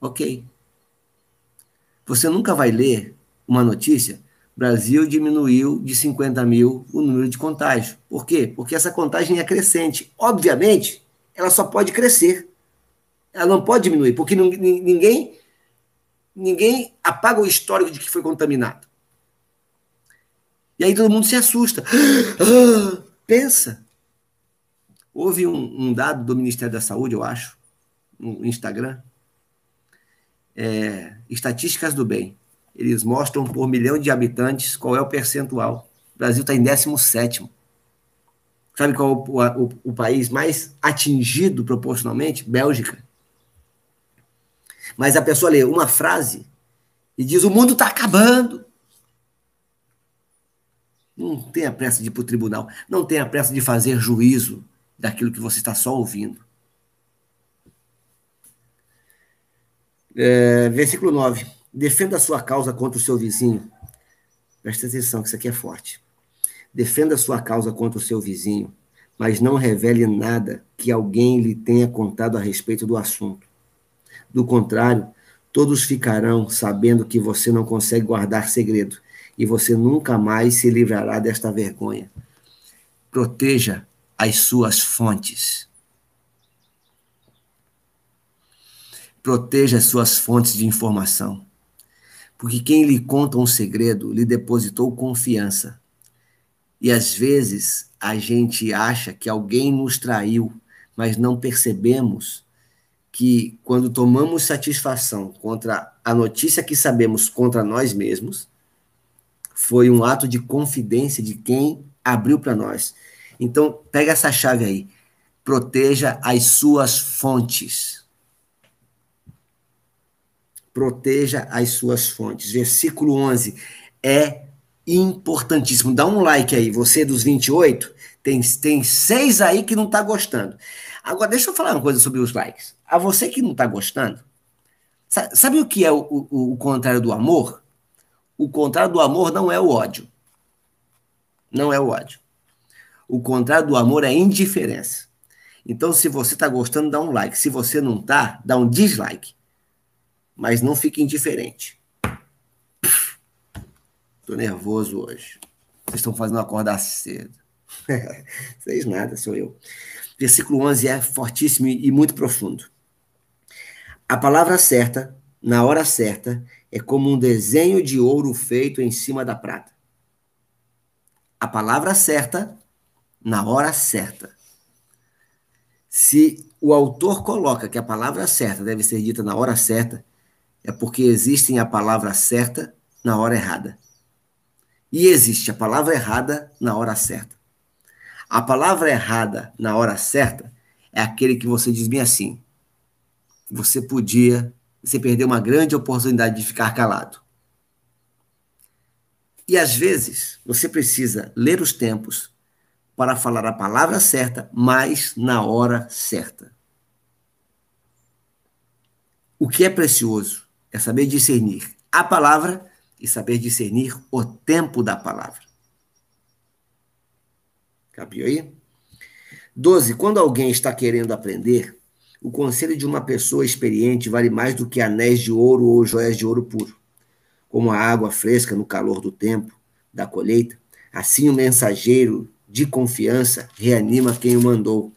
Ok. Você nunca vai ler uma notícia Brasil diminuiu de 50 mil o número de contágio. Por quê? Porque essa contagem é crescente. Obviamente, ela só pode crescer. Ela não pode diminuir, porque ninguém ninguém apaga o histórico de que foi contaminado. E aí todo mundo se assusta. Pensa. Houve um, um, dado do Ministério da Saúde, eu acho, no Instagram. É, estatísticas do bem. Eles mostram por milhão de habitantes qual é o percentual. O Brasil está em 17. Sabe qual é o, o, o país mais atingido proporcionalmente? Bélgica. Mas a pessoa lê uma frase e diz: o mundo está acabando. Não tenha pressa de ir para o tribunal. Não tenha pressa de fazer juízo daquilo que você está só ouvindo. É, versículo 9. Defenda a sua causa contra o seu vizinho. Presta atenção, que isso aqui é forte. Defenda a sua causa contra o seu vizinho, mas não revele nada que alguém lhe tenha contado a respeito do assunto. Do contrário, todos ficarão sabendo que você não consegue guardar segredo e você nunca mais se livrará desta vergonha. Proteja as suas fontes. Proteja as suas fontes de informação porque quem lhe conta um segredo lhe depositou confiança. E às vezes a gente acha que alguém nos traiu, mas não percebemos que quando tomamos satisfação contra a notícia que sabemos contra nós mesmos, foi um ato de confidência de quem abriu para nós. Então, pega essa chave aí. Proteja as suas fontes. Proteja as suas fontes. Versículo 11 é importantíssimo. Dá um like aí. Você dos 28, tem, tem seis aí que não está gostando. Agora, deixa eu falar uma coisa sobre os likes. A você que não está gostando, sabe o que é o, o, o contrário do amor? O contrário do amor não é o ódio. Não é o ódio. O contrário do amor é a indiferença. Então, se você está gostando, dá um like. Se você não está, dá um dislike. Mas não fique indiferente. Estou nervoso hoje. Vocês estão fazendo acordar cedo. Vocês nada, sou eu. Versículo 11 é fortíssimo e muito profundo. A palavra certa, na hora certa, é como um desenho de ouro feito em cima da prata. A palavra certa, na hora certa. Se o autor coloca que a palavra certa deve ser dita na hora certa, é porque existe a palavra certa na hora errada. E existe a palavra errada na hora certa. A palavra errada na hora certa é aquele que você diz bem assim. Você podia, você perdeu uma grande oportunidade de ficar calado. E às vezes você precisa ler os tempos para falar a palavra certa, mas na hora certa. O que é precioso é saber discernir a palavra e saber discernir o tempo da palavra. Capiu aí? 12. Quando alguém está querendo aprender, o conselho de uma pessoa experiente vale mais do que anéis de ouro ou joias de ouro puro. Como a água fresca no calor do tempo, da colheita, assim o mensageiro de confiança reanima quem o mandou.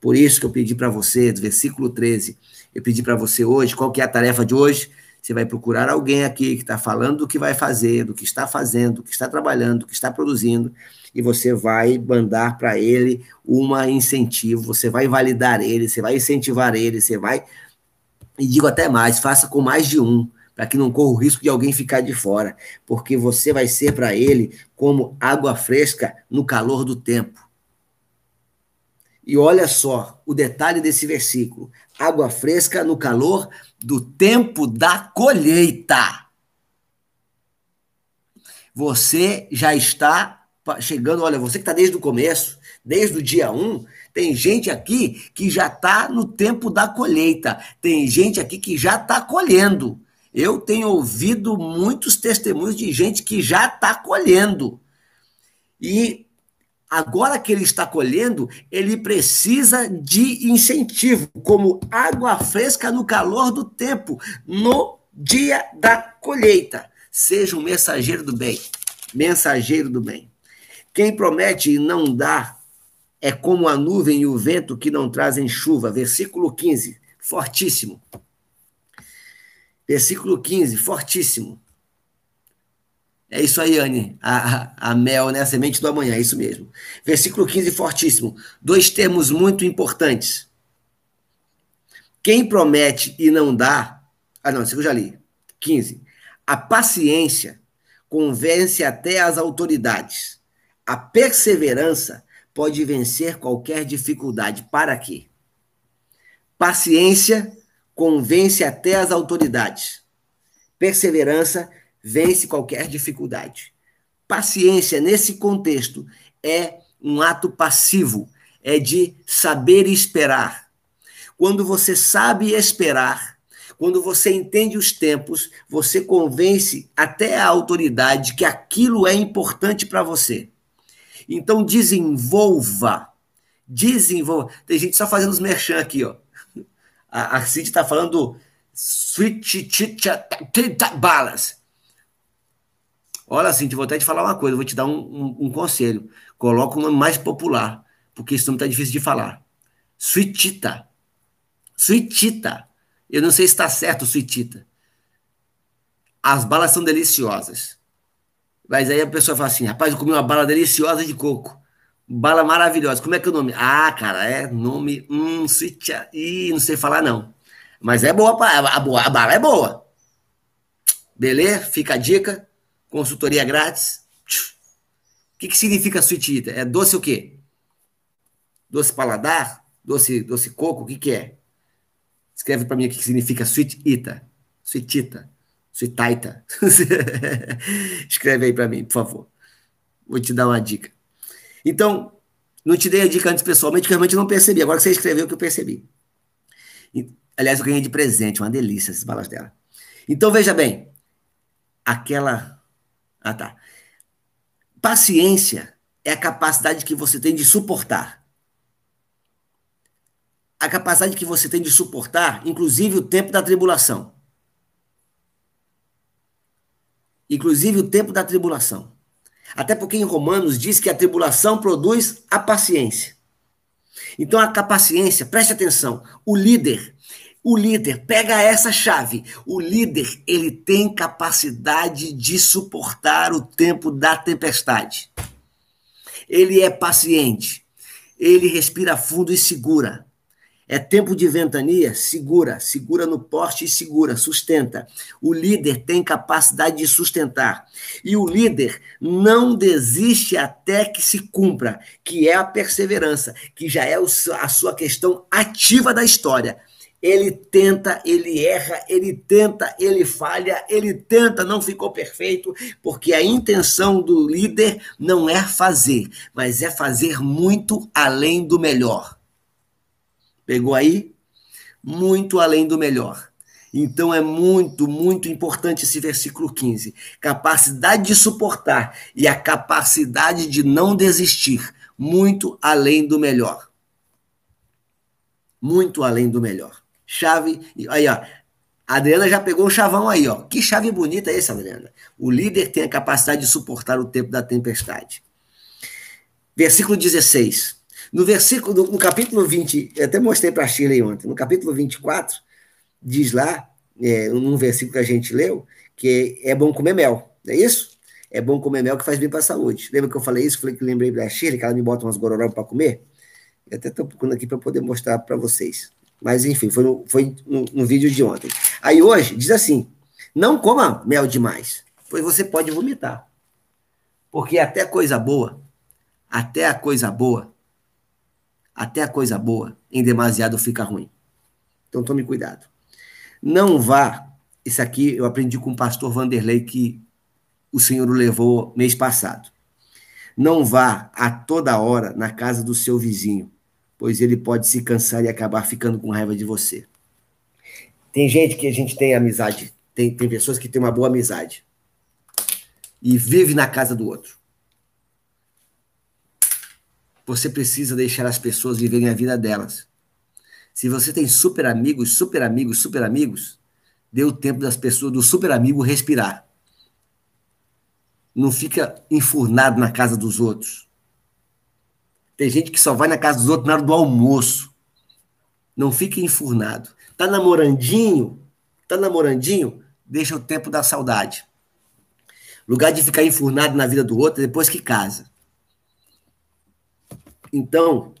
Por isso que eu pedi para você, do versículo 13, eu pedi para você hoje, qual que é a tarefa de hoje? Você vai procurar alguém aqui que está falando do que vai fazer, do que está fazendo, do que está trabalhando, do que está produzindo, e você vai mandar para ele uma incentivo, você vai validar ele, você vai incentivar ele, você vai. E digo até mais, faça com mais de um, para que não corra o risco de alguém ficar de fora, porque você vai ser para ele como água fresca no calor do tempo. E olha só o detalhe desse versículo: água fresca no calor do tempo da colheita. Você já está chegando, olha, você que está desde o começo, desde o dia 1, tem gente aqui que já está no tempo da colheita, tem gente aqui que já está colhendo. Eu tenho ouvido muitos testemunhos de gente que já está colhendo. E agora que ele está colhendo, ele precisa de incentivo, como água fresca no calor do tempo, no dia da colheita. Seja um mensageiro do bem, mensageiro do bem. Quem promete e não dá é como a nuvem e o vento que não trazem chuva. Versículo 15, fortíssimo. Versículo 15, fortíssimo. É isso aí, Anne. A, a, mel, né? A semente do amanhã, é isso mesmo. Versículo 15, fortíssimo. Dois termos muito importantes. Quem promete e não dá. Ah, não, isso eu já li. 15. A paciência convence até as autoridades. A perseverança pode vencer qualquer dificuldade. Para quê? Paciência convence até as autoridades. Perseverança vence qualquer dificuldade. Paciência, nesse contexto, é um ato passivo, é de saber esperar. Quando você sabe esperar, quando você entende os tempos, você convence até a autoridade que aquilo é importante para você. Então desenvolva, desenvolva. Tem gente só fazendo os merchan aqui, ó. A, Cid está falando Sweet Balance. Olha, Cintia, vou até te falar uma coisa, vou te dar um, um, um conselho. Coloca um nome mais popular, porque esse nome está difícil de falar. Suitita. Suitita. Eu não sei se está certo, Suitita. As balas são deliciosas. Mas aí a pessoa fala assim, rapaz, eu comi uma bala deliciosa de coco. Bala maravilhosa. Como é que é o nome? Ah, cara, é nome. Hum, Suitita. Ih, não sei falar, não. Mas é boa, a, boa, a bala é boa. Beleza? Fica a dica. Consultoria grátis. O que, que significa sweet eater? É doce o quê? Doce paladar? Doce, doce coco? O que, que é? Escreve para mim o que, significa sweet eater. Sweet eater. Sweet Escreve aí para mim, por favor. Vou te dar uma dica. Então, não te dei a dica antes pessoalmente, que eu realmente não percebi. Agora que você escreveu, que eu percebi. Aliás, eu ganhei de presente, uma delícia essas balas dela. Então, veja bem. Aquela. Ah, tá. Paciência é a capacidade que você tem de suportar. A capacidade que você tem de suportar, inclusive o tempo da tribulação. Inclusive o tempo da tribulação. Até porque em Romanos diz que a tribulação produz a paciência. Então a paciência, preste atenção, o líder, o líder pega essa chave. O líder, ele tem capacidade de suportar o tempo da tempestade. Ele é paciente. Ele respira fundo e segura. É tempo de ventania? Segura, segura no porte e segura, sustenta. O líder tem capacidade de sustentar. E o líder não desiste até que se cumpra, que é a perseverança, que já é a sua questão ativa da história. Ele tenta, ele erra, ele tenta, ele falha, ele tenta, não ficou perfeito, porque a intenção do líder não é fazer, mas é fazer muito além do melhor. Pegou aí? Muito além do melhor. Então é muito, muito importante esse versículo 15. Capacidade de suportar e a capacidade de não desistir. Muito além do melhor. Muito além do melhor. Chave. Aí, ó. A Adriana já pegou o chavão aí, ó. Que chave bonita é essa, Adriana? O líder tem a capacidade de suportar o tempo da tempestade. Versículo 16. No versículo, no capítulo 20, eu até mostrei para a Shirley ontem, no capítulo 24, diz lá, é, num versículo que a gente leu, que é bom comer mel, não é isso? É bom comer mel que faz bem para a saúde. Lembra que eu falei isso? Falei que lembrei da Shirley, que ela me bota umas gororó para comer? Eu até estou procurando aqui para poder mostrar para vocês. Mas, enfim, foi, foi no, no vídeo de ontem. Aí hoje, diz assim: não coma mel demais, pois você pode vomitar. Porque até coisa boa, até a coisa boa até a coisa boa, em demasiado fica ruim. Então tome cuidado. Não vá. Isso aqui eu aprendi com o pastor Vanderlei que o Senhor o levou mês passado. Não vá a toda hora na casa do seu vizinho, pois ele pode se cansar e acabar ficando com raiva de você. Tem gente que a gente tem amizade, tem, tem pessoas que têm uma boa amizade e vive na casa do outro. Você precisa deixar as pessoas viverem a vida delas. Se você tem super amigos, super amigos, super amigos, dê o tempo das pessoas, do super amigo respirar. Não fica enfurnado na casa dos outros. Tem gente que só vai na casa dos outros na hora do almoço. Não fique enfurnado. Tá namorandinho? Tá namorandinho? Deixa o tempo da saudade. Lugar de ficar enfurnado na vida do outro é depois que casa. Então,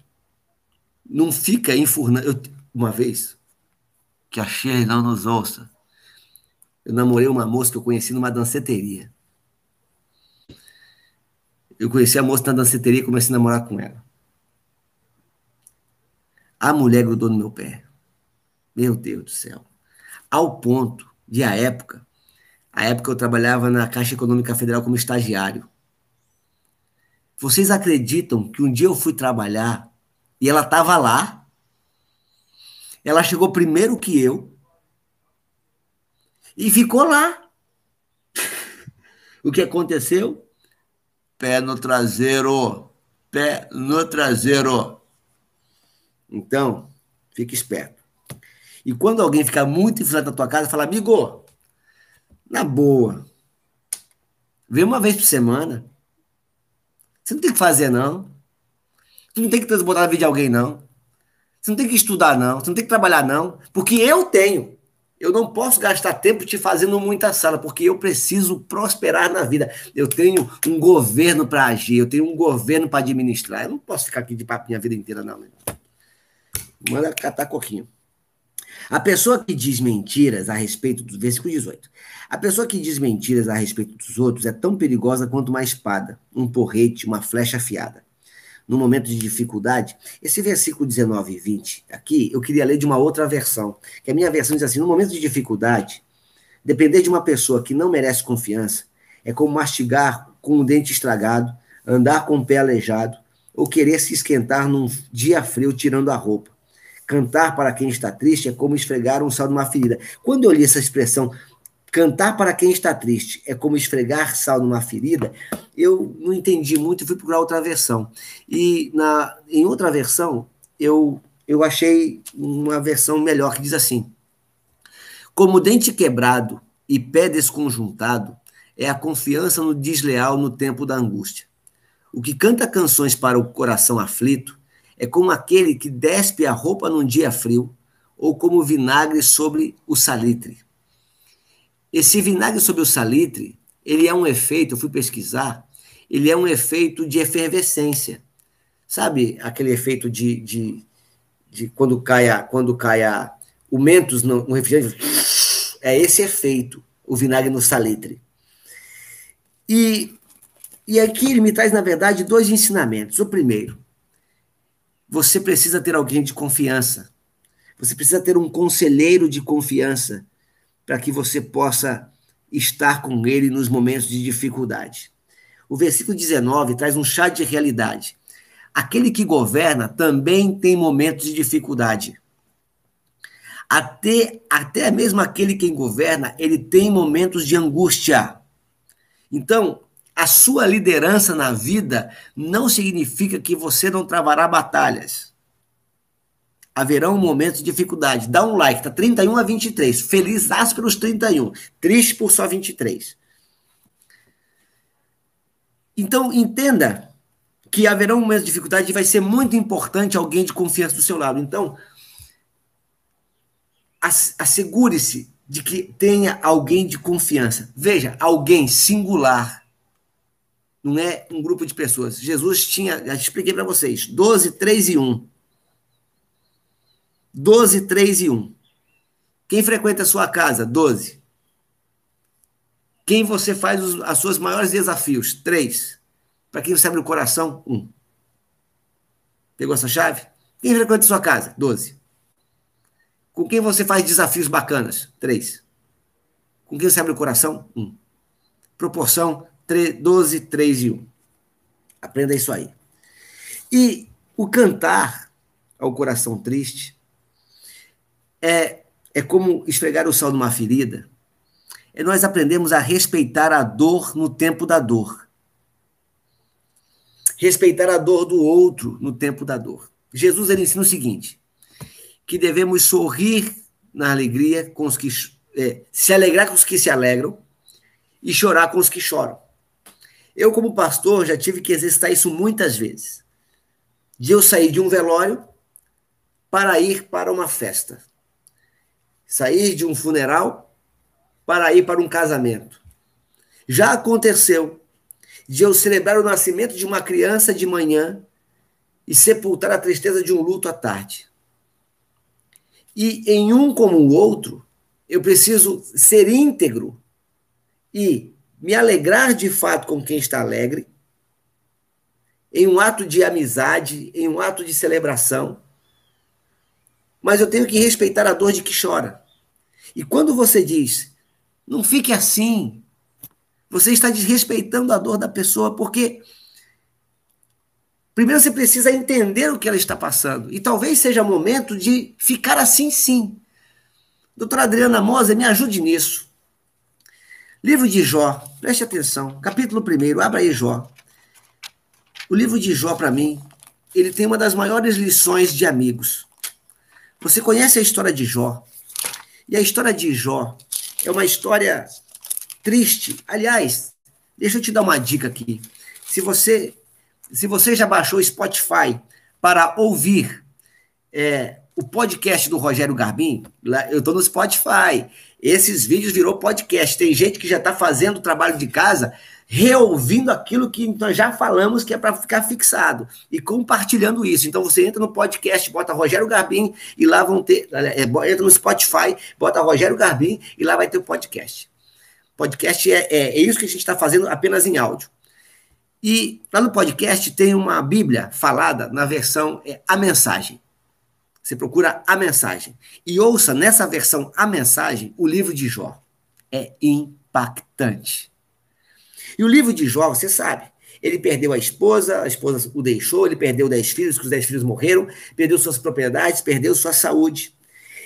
não fica enfurnando. uma vez, que a Sherry não nos ouça, eu namorei uma moça que eu conheci numa danceteria. Eu conheci a moça na danceteria e comecei a namorar com ela. A mulher grudou no meu pé. Meu Deus do céu. Ao ponto de, a época, a época eu trabalhava na Caixa Econômica Federal como estagiário. Vocês acreditam que um dia eu fui trabalhar e ela estava lá? Ela chegou primeiro que eu e ficou lá. o que aconteceu? Pé no traseiro. Pé no traseiro. Então, fique esperto. E quando alguém ficar muito influente na tua casa, fala, amigo, na boa, vem uma vez por semana. Você não tem que fazer, não. Você não tem que transbordar a vida de alguém, não. Você não tem que estudar, não. Você não tem que trabalhar, não. Porque eu tenho. Eu não posso gastar tempo te fazendo muita sala, porque eu preciso prosperar na vida. Eu tenho um governo para agir, eu tenho um governo para administrar. Eu não posso ficar aqui de papo minha vida inteira, não. Né? Manda catar coquinho. A pessoa que diz mentiras a respeito do versículo 18. A pessoa que diz mentiras a respeito dos outros é tão perigosa quanto uma espada, um porrete, uma flecha afiada. No momento de dificuldade, esse versículo 19 e 20 aqui, eu queria ler de uma outra versão, que a minha versão diz assim: no momento de dificuldade, depender de uma pessoa que não merece confiança é como mastigar com um dente estragado, andar com o pé aleijado, ou querer se esquentar num dia frio tirando a roupa. Cantar para quem está triste é como esfregar um sal numa ferida. Quando eu li essa expressão, cantar para quem está triste é como esfregar sal numa ferida, eu não entendi muito e fui procurar outra versão. E na, em outra versão, eu, eu achei uma versão melhor que diz assim: Como dente quebrado e pé desconjuntado, é a confiança no desleal no tempo da angústia. O que canta canções para o coração aflito é como aquele que despe a roupa num dia frio, ou como vinagre sobre o salitre. Esse vinagre sobre o salitre, ele é um efeito, eu fui pesquisar, ele é um efeito de efervescência. Sabe aquele efeito de, de, de quando cai, a, quando cai a, o mentos no, no refrigerante? É esse efeito, o vinagre no salitre. E, e aqui ele me traz, na verdade, dois ensinamentos. O primeiro, você precisa ter alguém de confiança. Você precisa ter um conselheiro de confiança para que você possa estar com ele nos momentos de dificuldade. O versículo 19 traz um chá de realidade. Aquele que governa também tem momentos de dificuldade. Até, até mesmo aquele que governa, ele tem momentos de angústia. Então, a sua liderança na vida não significa que você não travará batalhas. Haverão momentos de dificuldade. Dá um like, tá 31 a 23. Feliz pelos 31. Triste por só 23. Então, entenda que haverão momentos de dificuldade e vai ser muito importante alguém de confiança do seu lado. Então, assegure-se de que tenha alguém de confiança. Veja, alguém singular não é um grupo de pessoas. Jesus tinha, já expliquei para vocês, 12, 3 e 1. 12, 3 e 1. Quem frequenta a sua casa? 12. Quem você faz os as suas maiores desafios? 3. Para quem você abre o coração? 1. Pegou essa chave? Quem frequenta a sua casa? 12. Com quem você faz desafios bacanas? 3. Com quem você abre o coração? 1. Proporção 12, 3 e 1. Aprenda isso aí. E o cantar ao coração triste é, é como esfregar o sal numa ferida. É nós aprendemos a respeitar a dor no tempo da dor. Respeitar a dor do outro no tempo da dor. Jesus ele ensina o seguinte: que devemos sorrir na alegria com os que é, se alegrar com os que se alegram e chorar com os que choram. Eu, como pastor, já tive que exercitar isso muitas vezes. De eu sair de um velório para ir para uma festa. Sair de um funeral para ir para um casamento. Já aconteceu de eu celebrar o nascimento de uma criança de manhã e sepultar a tristeza de um luto à tarde. E em um como o outro, eu preciso ser íntegro e me alegrar de fato com quem está alegre, em um ato de amizade, em um ato de celebração. Mas eu tenho que respeitar a dor de que chora. E quando você diz, não fique assim, você está desrespeitando a dor da pessoa, porque primeiro você precisa entender o que ela está passando. E talvez seja momento de ficar assim, sim. Doutora Adriana Moser, me ajude nisso. Livro de Jó, preste atenção, capítulo 1, abra aí Jó. O livro de Jó, para mim, ele tem uma das maiores lições de amigos. Você conhece a história de Jó? E a história de Jó é uma história triste. Aliás, deixa eu te dar uma dica aqui. Se você, se você já baixou o Spotify para ouvir é, o podcast do Rogério Garbim, eu estou no Spotify. Esses vídeos virou podcast. Tem gente que já está fazendo trabalho de casa, reouvindo aquilo que nós já falamos que é para ficar fixado e compartilhando isso. Então você entra no podcast, bota Rogério Garbim e lá vão ter, é, entra no Spotify, bota Rogério Garbim e lá vai ter o podcast. Podcast é, é, é isso que a gente está fazendo apenas em áudio. E lá no podcast tem uma Bíblia falada na versão é, A Mensagem. Você procura A Mensagem. E ouça nessa versão A Mensagem o livro de Jó. É impactante. E o livro de Jó, você sabe, ele perdeu a esposa, a esposa o deixou, ele perdeu dez filhos, que os dez filhos morreram, perdeu suas propriedades, perdeu sua saúde.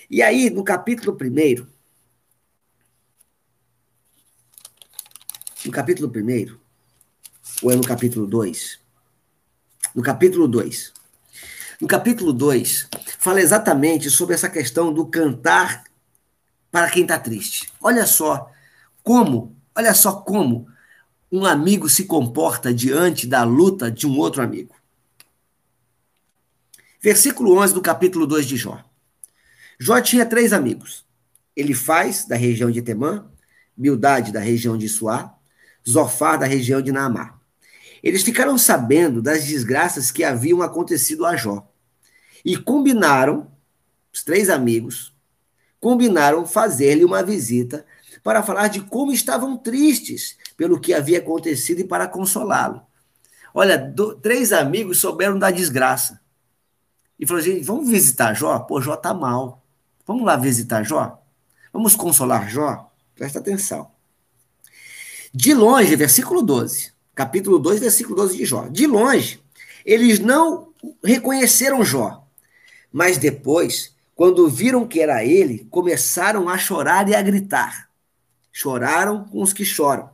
E aí, no capítulo primeiro, no capítulo primeiro, ou é no capítulo 2? No capítulo 2. No capítulo 2, fala exatamente sobre essa questão do cantar para quem está triste. Olha só como, olha só como um amigo se comporta diante da luta de um outro amigo. Versículo 11 do capítulo 2 de Jó. Jó tinha três amigos. Elifaz, da região de Temã, Bildade, da região de Suá, Zofar, da região de Naamá. Eles ficaram sabendo das desgraças que haviam acontecido a Jó. E combinaram, os três amigos, combinaram fazer-lhe uma visita para falar de como estavam tristes pelo que havia acontecido e para consolá-lo. Olha, do, três amigos souberam da desgraça. E falou assim: vamos visitar Jó? Pô, Jó tá mal. Vamos lá visitar Jó? Vamos consolar Jó? Presta atenção. De longe, versículo 12, capítulo 2, versículo 12 de Jó. De longe, eles não reconheceram Jó, mas depois, quando viram que era ele, começaram a chorar e a gritar. Choraram com os que choram.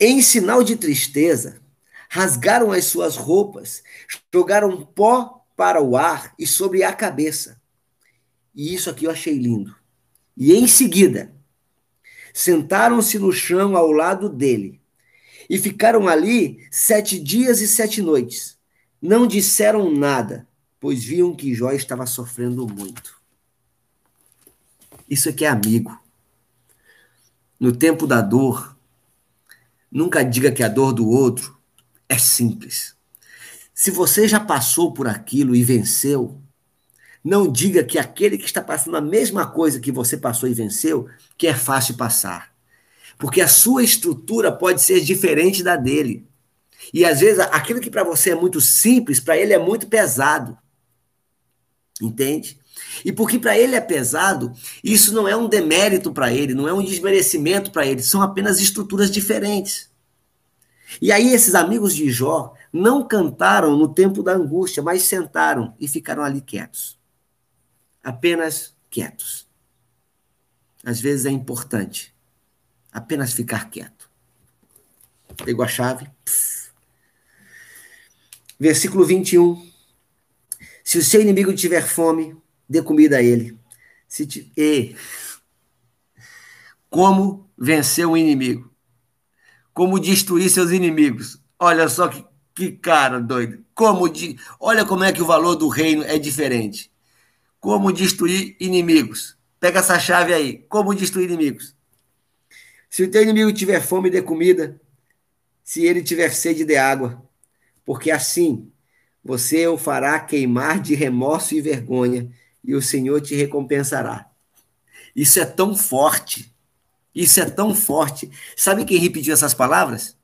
Em sinal de tristeza, rasgaram as suas roupas, jogaram pó para o ar e sobre a cabeça. E isso aqui eu achei lindo. E em seguida, sentaram-se no chão ao lado dele e ficaram ali sete dias e sete noites. Não disseram nada, pois viam que Jó estava sofrendo muito. Isso aqui é amigo no tempo da dor, nunca diga que a dor do outro é simples. Se você já passou por aquilo e venceu, não diga que aquele que está passando a mesma coisa que você passou e venceu, que é fácil passar. Porque a sua estrutura pode ser diferente da dele. E às vezes aquilo que para você é muito simples, para ele é muito pesado. Entende? E porque para ele é pesado, isso não é um demérito para ele, não é um desmerecimento para ele, são apenas estruturas diferentes. E aí esses amigos de Jó não cantaram no tempo da angústia, mas sentaram e ficaram ali quietos. Apenas quietos. Às vezes é importante apenas ficar quieto. Pegou a chave. Pss. Versículo 21. Se o seu inimigo tiver fome, dê comida a ele. Se. E como vencer um inimigo? Como destruir seus inimigos? Olha só que, que cara doido. Como de... Olha como é que o valor do reino é diferente. Como destruir inimigos? Pega essa chave aí. Como destruir inimigos? Se o teu inimigo tiver fome, dê comida. Se ele tiver sede, dê água. Porque assim você o fará queimar de remorso e vergonha e o Senhor te recompensará. Isso é tão forte. Isso é tão forte. Sabe quem repetiu essas palavras?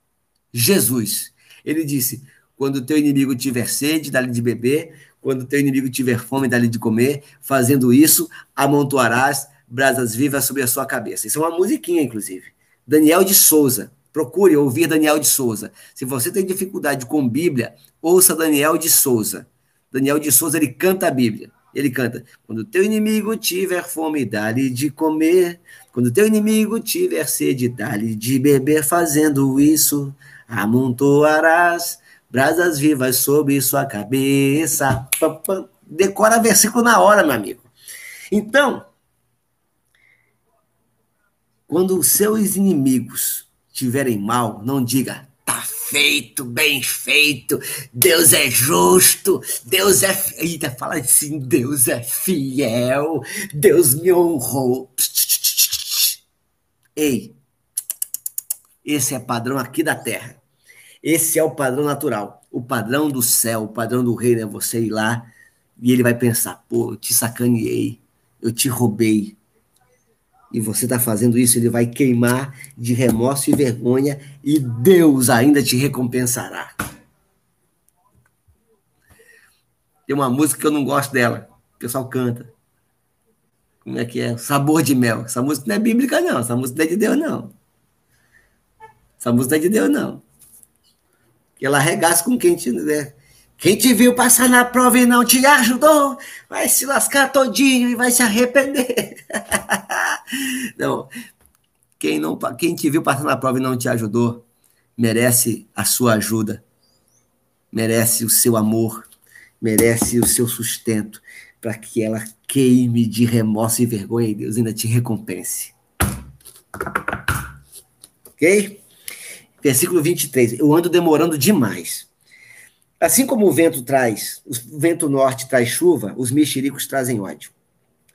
Jesus. Ele disse: Quando teu inimigo tiver sede, dá-lhe de beber. Quando teu inimigo tiver fome, dá-lhe de comer. Fazendo isso, amontoarás brasas vivas sobre a sua cabeça. Isso é uma musiquinha, inclusive. Daniel de Souza. Procure ouvir Daniel de Souza. Se você tem dificuldade com Bíblia, ouça Daniel de Souza. Daniel de Souza, ele canta a Bíblia. Ele canta: Quando teu inimigo tiver fome, dá-lhe de comer. Quando teu inimigo tiver sede, dá-lhe de beber. Fazendo isso, amontoarás brasas vivas sobre sua cabeça. Decora versículo na hora, meu amigo. Então, quando os seus inimigos tiverem mal, não diga, feito, bem feito, Deus é justo, Deus é. Eita, fala assim: Deus é fiel, Deus me honrou. Ei, Esse é padrão aqui da Terra. Esse é o padrão natural. O padrão do céu, o padrão do reino é você ir lá e ele vai pensar: pô, eu te sacaneei, eu te roubei. E você está fazendo isso, ele vai queimar de remorso e vergonha e Deus ainda te recompensará. Tem uma música que eu não gosto dela, o pessoal canta. Como é que é? Sabor de mel. Essa música não é bíblica, não. Essa música não é de Deus, não. Essa música não é de Deus, não. Ela arregaça com quem te. Né? Quem te viu passar na prova e não te ajudou, vai se lascar todinho e vai se arrepender. não. Quem, não, quem te viu passar na prova e não te ajudou, merece a sua ajuda, merece o seu amor, merece o seu sustento, para que ela queime de remorso e vergonha e Deus ainda te recompense. Ok? Versículo 23. Eu ando demorando demais. Assim como o vento traz, o vento norte traz chuva, os mexericos trazem ódio.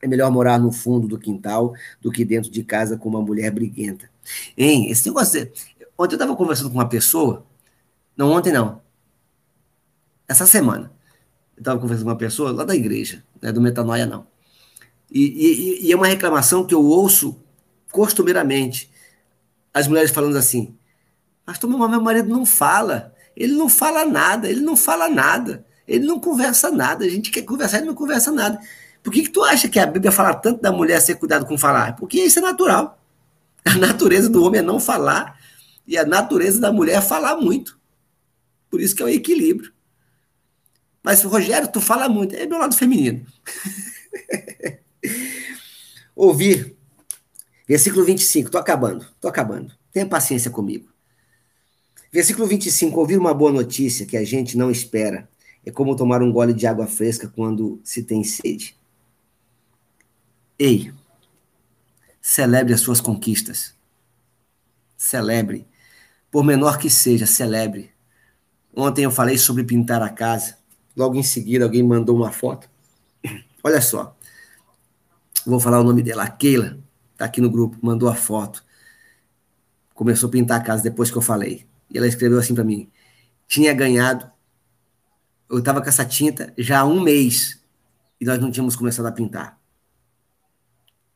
É melhor morar no fundo do quintal do que dentro de casa com uma mulher briguenta. Hein? Esse negócio. De... Ontem eu estava conversando com uma pessoa. Não, ontem não. Essa semana. Eu estava conversando com uma pessoa lá da igreja, não é do Metanoia, não. E, e, e, é uma reclamação que eu ouço costumeiramente. As mulheres falando assim: Mas meu marido não fala. Ele não fala nada, ele não fala nada, ele não conversa nada. A gente quer conversar, ele não conversa nada. Por que, que tu acha que a Bíblia fala tanto da mulher ser cuidado com falar? Porque isso é natural. A natureza do homem é não falar e a natureza da mulher é falar muito. Por isso que é o equilíbrio. Mas, Rogério, tu fala muito. É meu lado feminino. Ouvir. Versículo 25. Tô acabando. Tô acabando. Tenha paciência comigo. Versículo 25. Ouvir uma boa notícia que a gente não espera é como tomar um gole de água fresca quando se tem sede. Ei, celebre as suas conquistas. Celebre. Por menor que seja, celebre. Ontem eu falei sobre pintar a casa. Logo em seguida, alguém mandou uma foto. Olha só. Vou falar o nome dela. A Keila, tá aqui no grupo, mandou a foto. Começou a pintar a casa depois que eu falei. E ela escreveu assim para mim: tinha ganhado. Eu estava com essa tinta já há um mês e nós não tínhamos começado a pintar.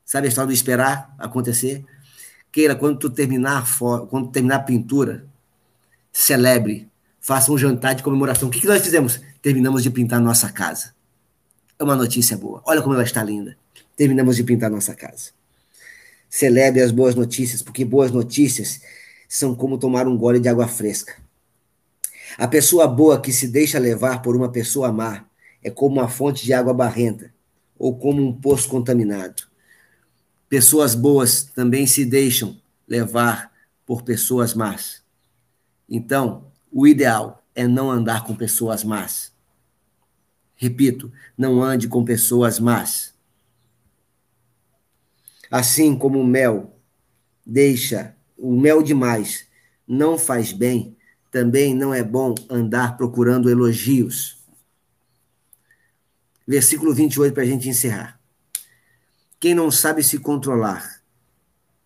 Sabe a história do esperar acontecer? Queira, quando tu terminar, quando terminar a pintura, celebre, faça um jantar de comemoração. O que, que nós fizemos? terminamos de pintar nossa casa. É uma notícia boa. Olha como ela está linda. Terminamos de pintar nossa casa. Celebre as boas notícias, porque boas notícias são como tomar um gole de água fresca. A pessoa boa que se deixa levar por uma pessoa má é como uma fonte de água barrenta ou como um poço contaminado. Pessoas boas também se deixam levar por pessoas más. Então, o ideal é não andar com pessoas más. Repito, não ande com pessoas más. Assim como o mel deixa o mel demais não faz bem, também não é bom andar procurando elogios. Versículo 28 para a gente encerrar. Quem não sabe se controlar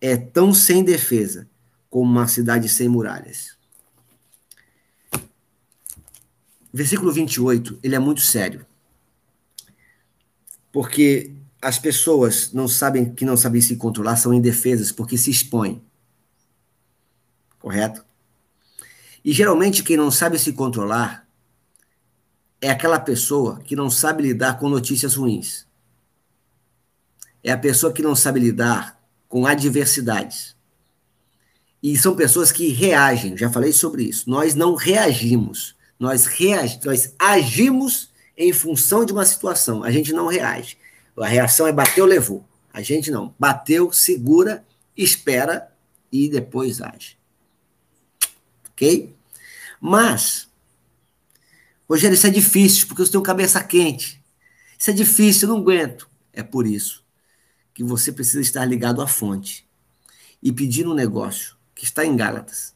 é tão sem defesa como uma cidade sem muralhas. versículo 28, ele é muito sério. Porque as pessoas não sabem que não sabem se controlar são indefesas porque se expõem. Correto? E geralmente quem não sabe se controlar é aquela pessoa que não sabe lidar com notícias ruins. É a pessoa que não sabe lidar com adversidades. E são pessoas que reagem, já falei sobre isso. Nós não reagimos. Nós, reag... nós agimos em função de uma situação, a gente não reage. A reação é bateu, levou. A gente não. Bateu, segura, espera e depois age. Ok? Mas, Rogério, isso é difícil, porque tem um cabeça quente. Isso é difícil, eu não aguento. É por isso que você precisa estar ligado à fonte e pedir um negócio que está em Gálatas,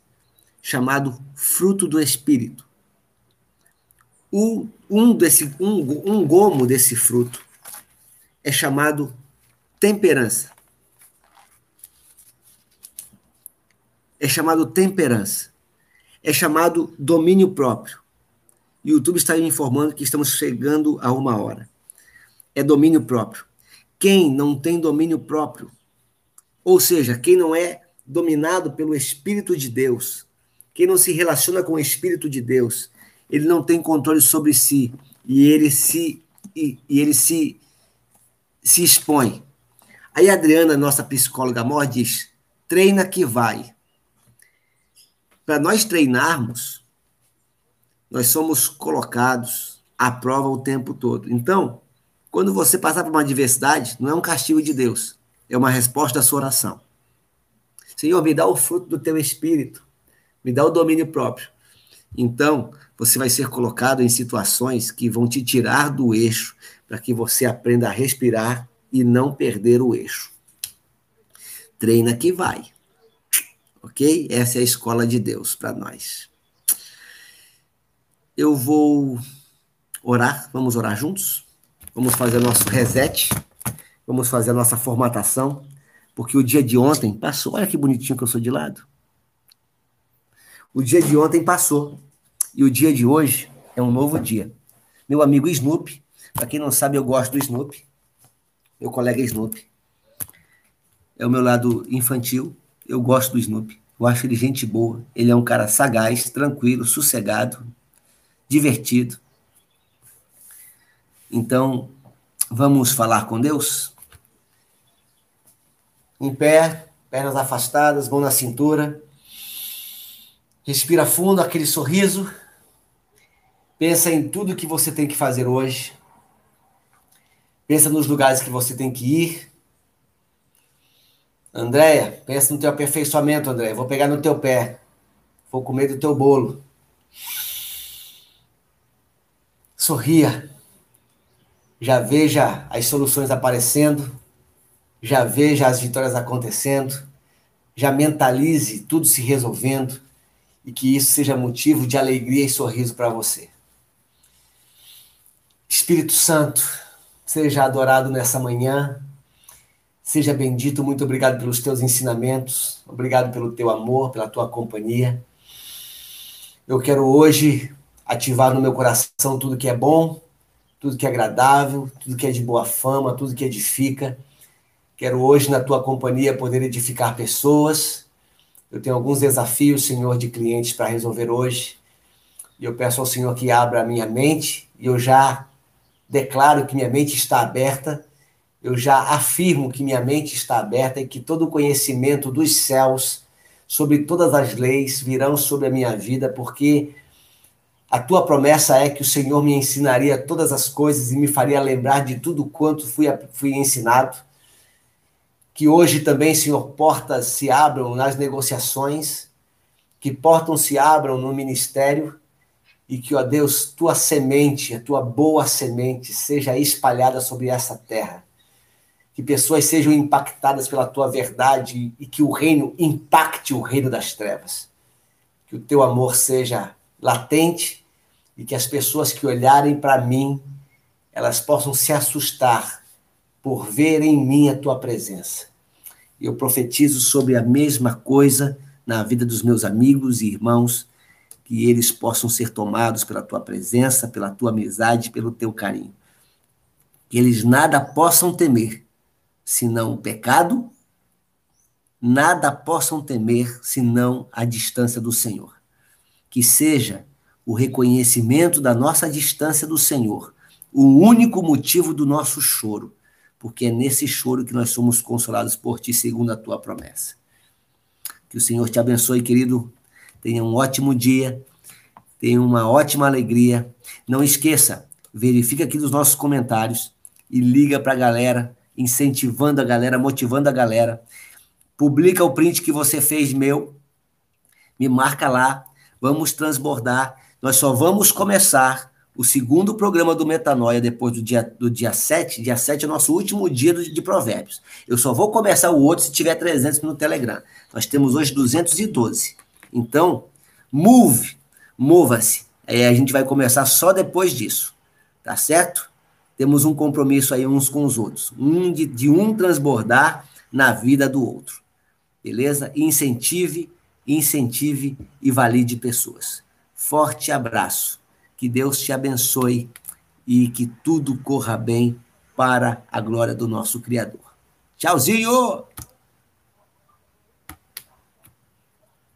chamado fruto do Espírito um, um, desse, um, um gomo desse fruto é chamado temperança. é chamado temperança, é chamado domínio próprio. O YouTube está me informando que estamos chegando a uma hora. É domínio próprio. Quem não tem domínio próprio, ou seja, quem não é dominado pelo Espírito de Deus, quem não se relaciona com o Espírito de Deus, ele não tem controle sobre si e ele se e, e ele se se expõe. Aí a Adriana, nossa psicóloga mor, diz: treina que vai. Para nós treinarmos, nós somos colocados à prova o tempo todo. Então, quando você passar por uma adversidade, não é um castigo de Deus, é uma resposta à sua oração. Senhor, me dá o fruto do teu espírito, me dá o domínio próprio. Então, você vai ser colocado em situações que vão te tirar do eixo, para que você aprenda a respirar e não perder o eixo. Treina que vai. Ok? Essa é a escola de Deus para nós. Eu vou orar, vamos orar juntos? Vamos fazer nosso reset, vamos fazer a nossa formatação, porque o dia de ontem passou. Olha que bonitinho que eu sou de lado. O dia de ontem passou. E o dia de hoje é um novo dia. Meu amigo Snoopy, para quem não sabe, eu gosto do Snoopy. Meu colega Snoopy. É o meu lado infantil. Eu gosto do Snoopy. Eu acho ele gente boa. Ele é um cara sagaz, tranquilo, sossegado, divertido. Então, vamos falar com Deus? Em pé, pernas afastadas, mão na cintura. Respira fundo aquele sorriso. Pensa em tudo que você tem que fazer hoje. Pensa nos lugares que você tem que ir. Andréia, pensa no teu aperfeiçoamento, Andréia. Vou pegar no teu pé. Vou comer do teu bolo. Sorria. Já veja as soluções aparecendo. Já veja as vitórias acontecendo. Já mentalize tudo se resolvendo. E que isso seja motivo de alegria e sorriso para você. Espírito Santo, seja adorado nessa manhã. Seja bendito, muito obrigado pelos teus ensinamentos, obrigado pelo teu amor, pela tua companhia. Eu quero hoje ativar no meu coração tudo que é bom, tudo que é agradável, tudo que é de boa fama, tudo que edifica. Quero hoje, na tua companhia, poder edificar pessoas. Eu tenho alguns desafios, Senhor, de clientes para resolver hoje. E eu peço ao Senhor que abra a minha mente e eu já declaro que minha mente está aberta, eu já afirmo que minha mente está aberta e que todo o conhecimento dos céus sobre todas as leis virão sobre a minha vida, porque a tua promessa é que o Senhor me ensinaria todas as coisas e me faria lembrar de tudo quanto fui, fui ensinado. Que hoje também, Senhor, portas se abram nas negociações, que portas se abram no ministério, e que, ó Deus, tua semente, a tua boa semente, seja espalhada sobre essa terra. Que pessoas sejam impactadas pela tua verdade e que o reino impacte o reino das trevas. Que o teu amor seja latente e que as pessoas que olharem para mim, elas possam se assustar por ver em mim a tua presença. Eu profetizo sobre a mesma coisa na vida dos meus amigos e irmãos que eles possam ser tomados pela tua presença, pela tua amizade, pelo teu carinho. Que eles nada possam temer, senão o pecado, nada possam temer, senão a distância do Senhor. Que seja o reconhecimento da nossa distância do Senhor, o único motivo do nosso choro, porque é nesse choro que nós somos consolados por ti, segundo a tua promessa. Que o Senhor te abençoe, querido. Tenha um ótimo dia, tenha uma ótima alegria. Não esqueça, verifica aqui nos nossos comentários e liga para a galera, incentivando a galera, motivando a galera. Publica o print que você fez meu, me marca lá, vamos transbordar. Nós só vamos começar o segundo programa do Metanoia depois do dia, do dia 7. Dia 7 é o nosso último dia de, de provérbios. Eu só vou começar o outro se tiver 300 no Telegram. Nós temos hoje 212. Então, move, mova-se. A gente vai começar só depois disso, tá certo? Temos um compromisso aí uns com os outros, um de, de um transbordar na vida do outro, beleza? Incentive, incentive e valide pessoas. Forte abraço. Que Deus te abençoe e que tudo corra bem para a glória do nosso Criador. Tchauzinho!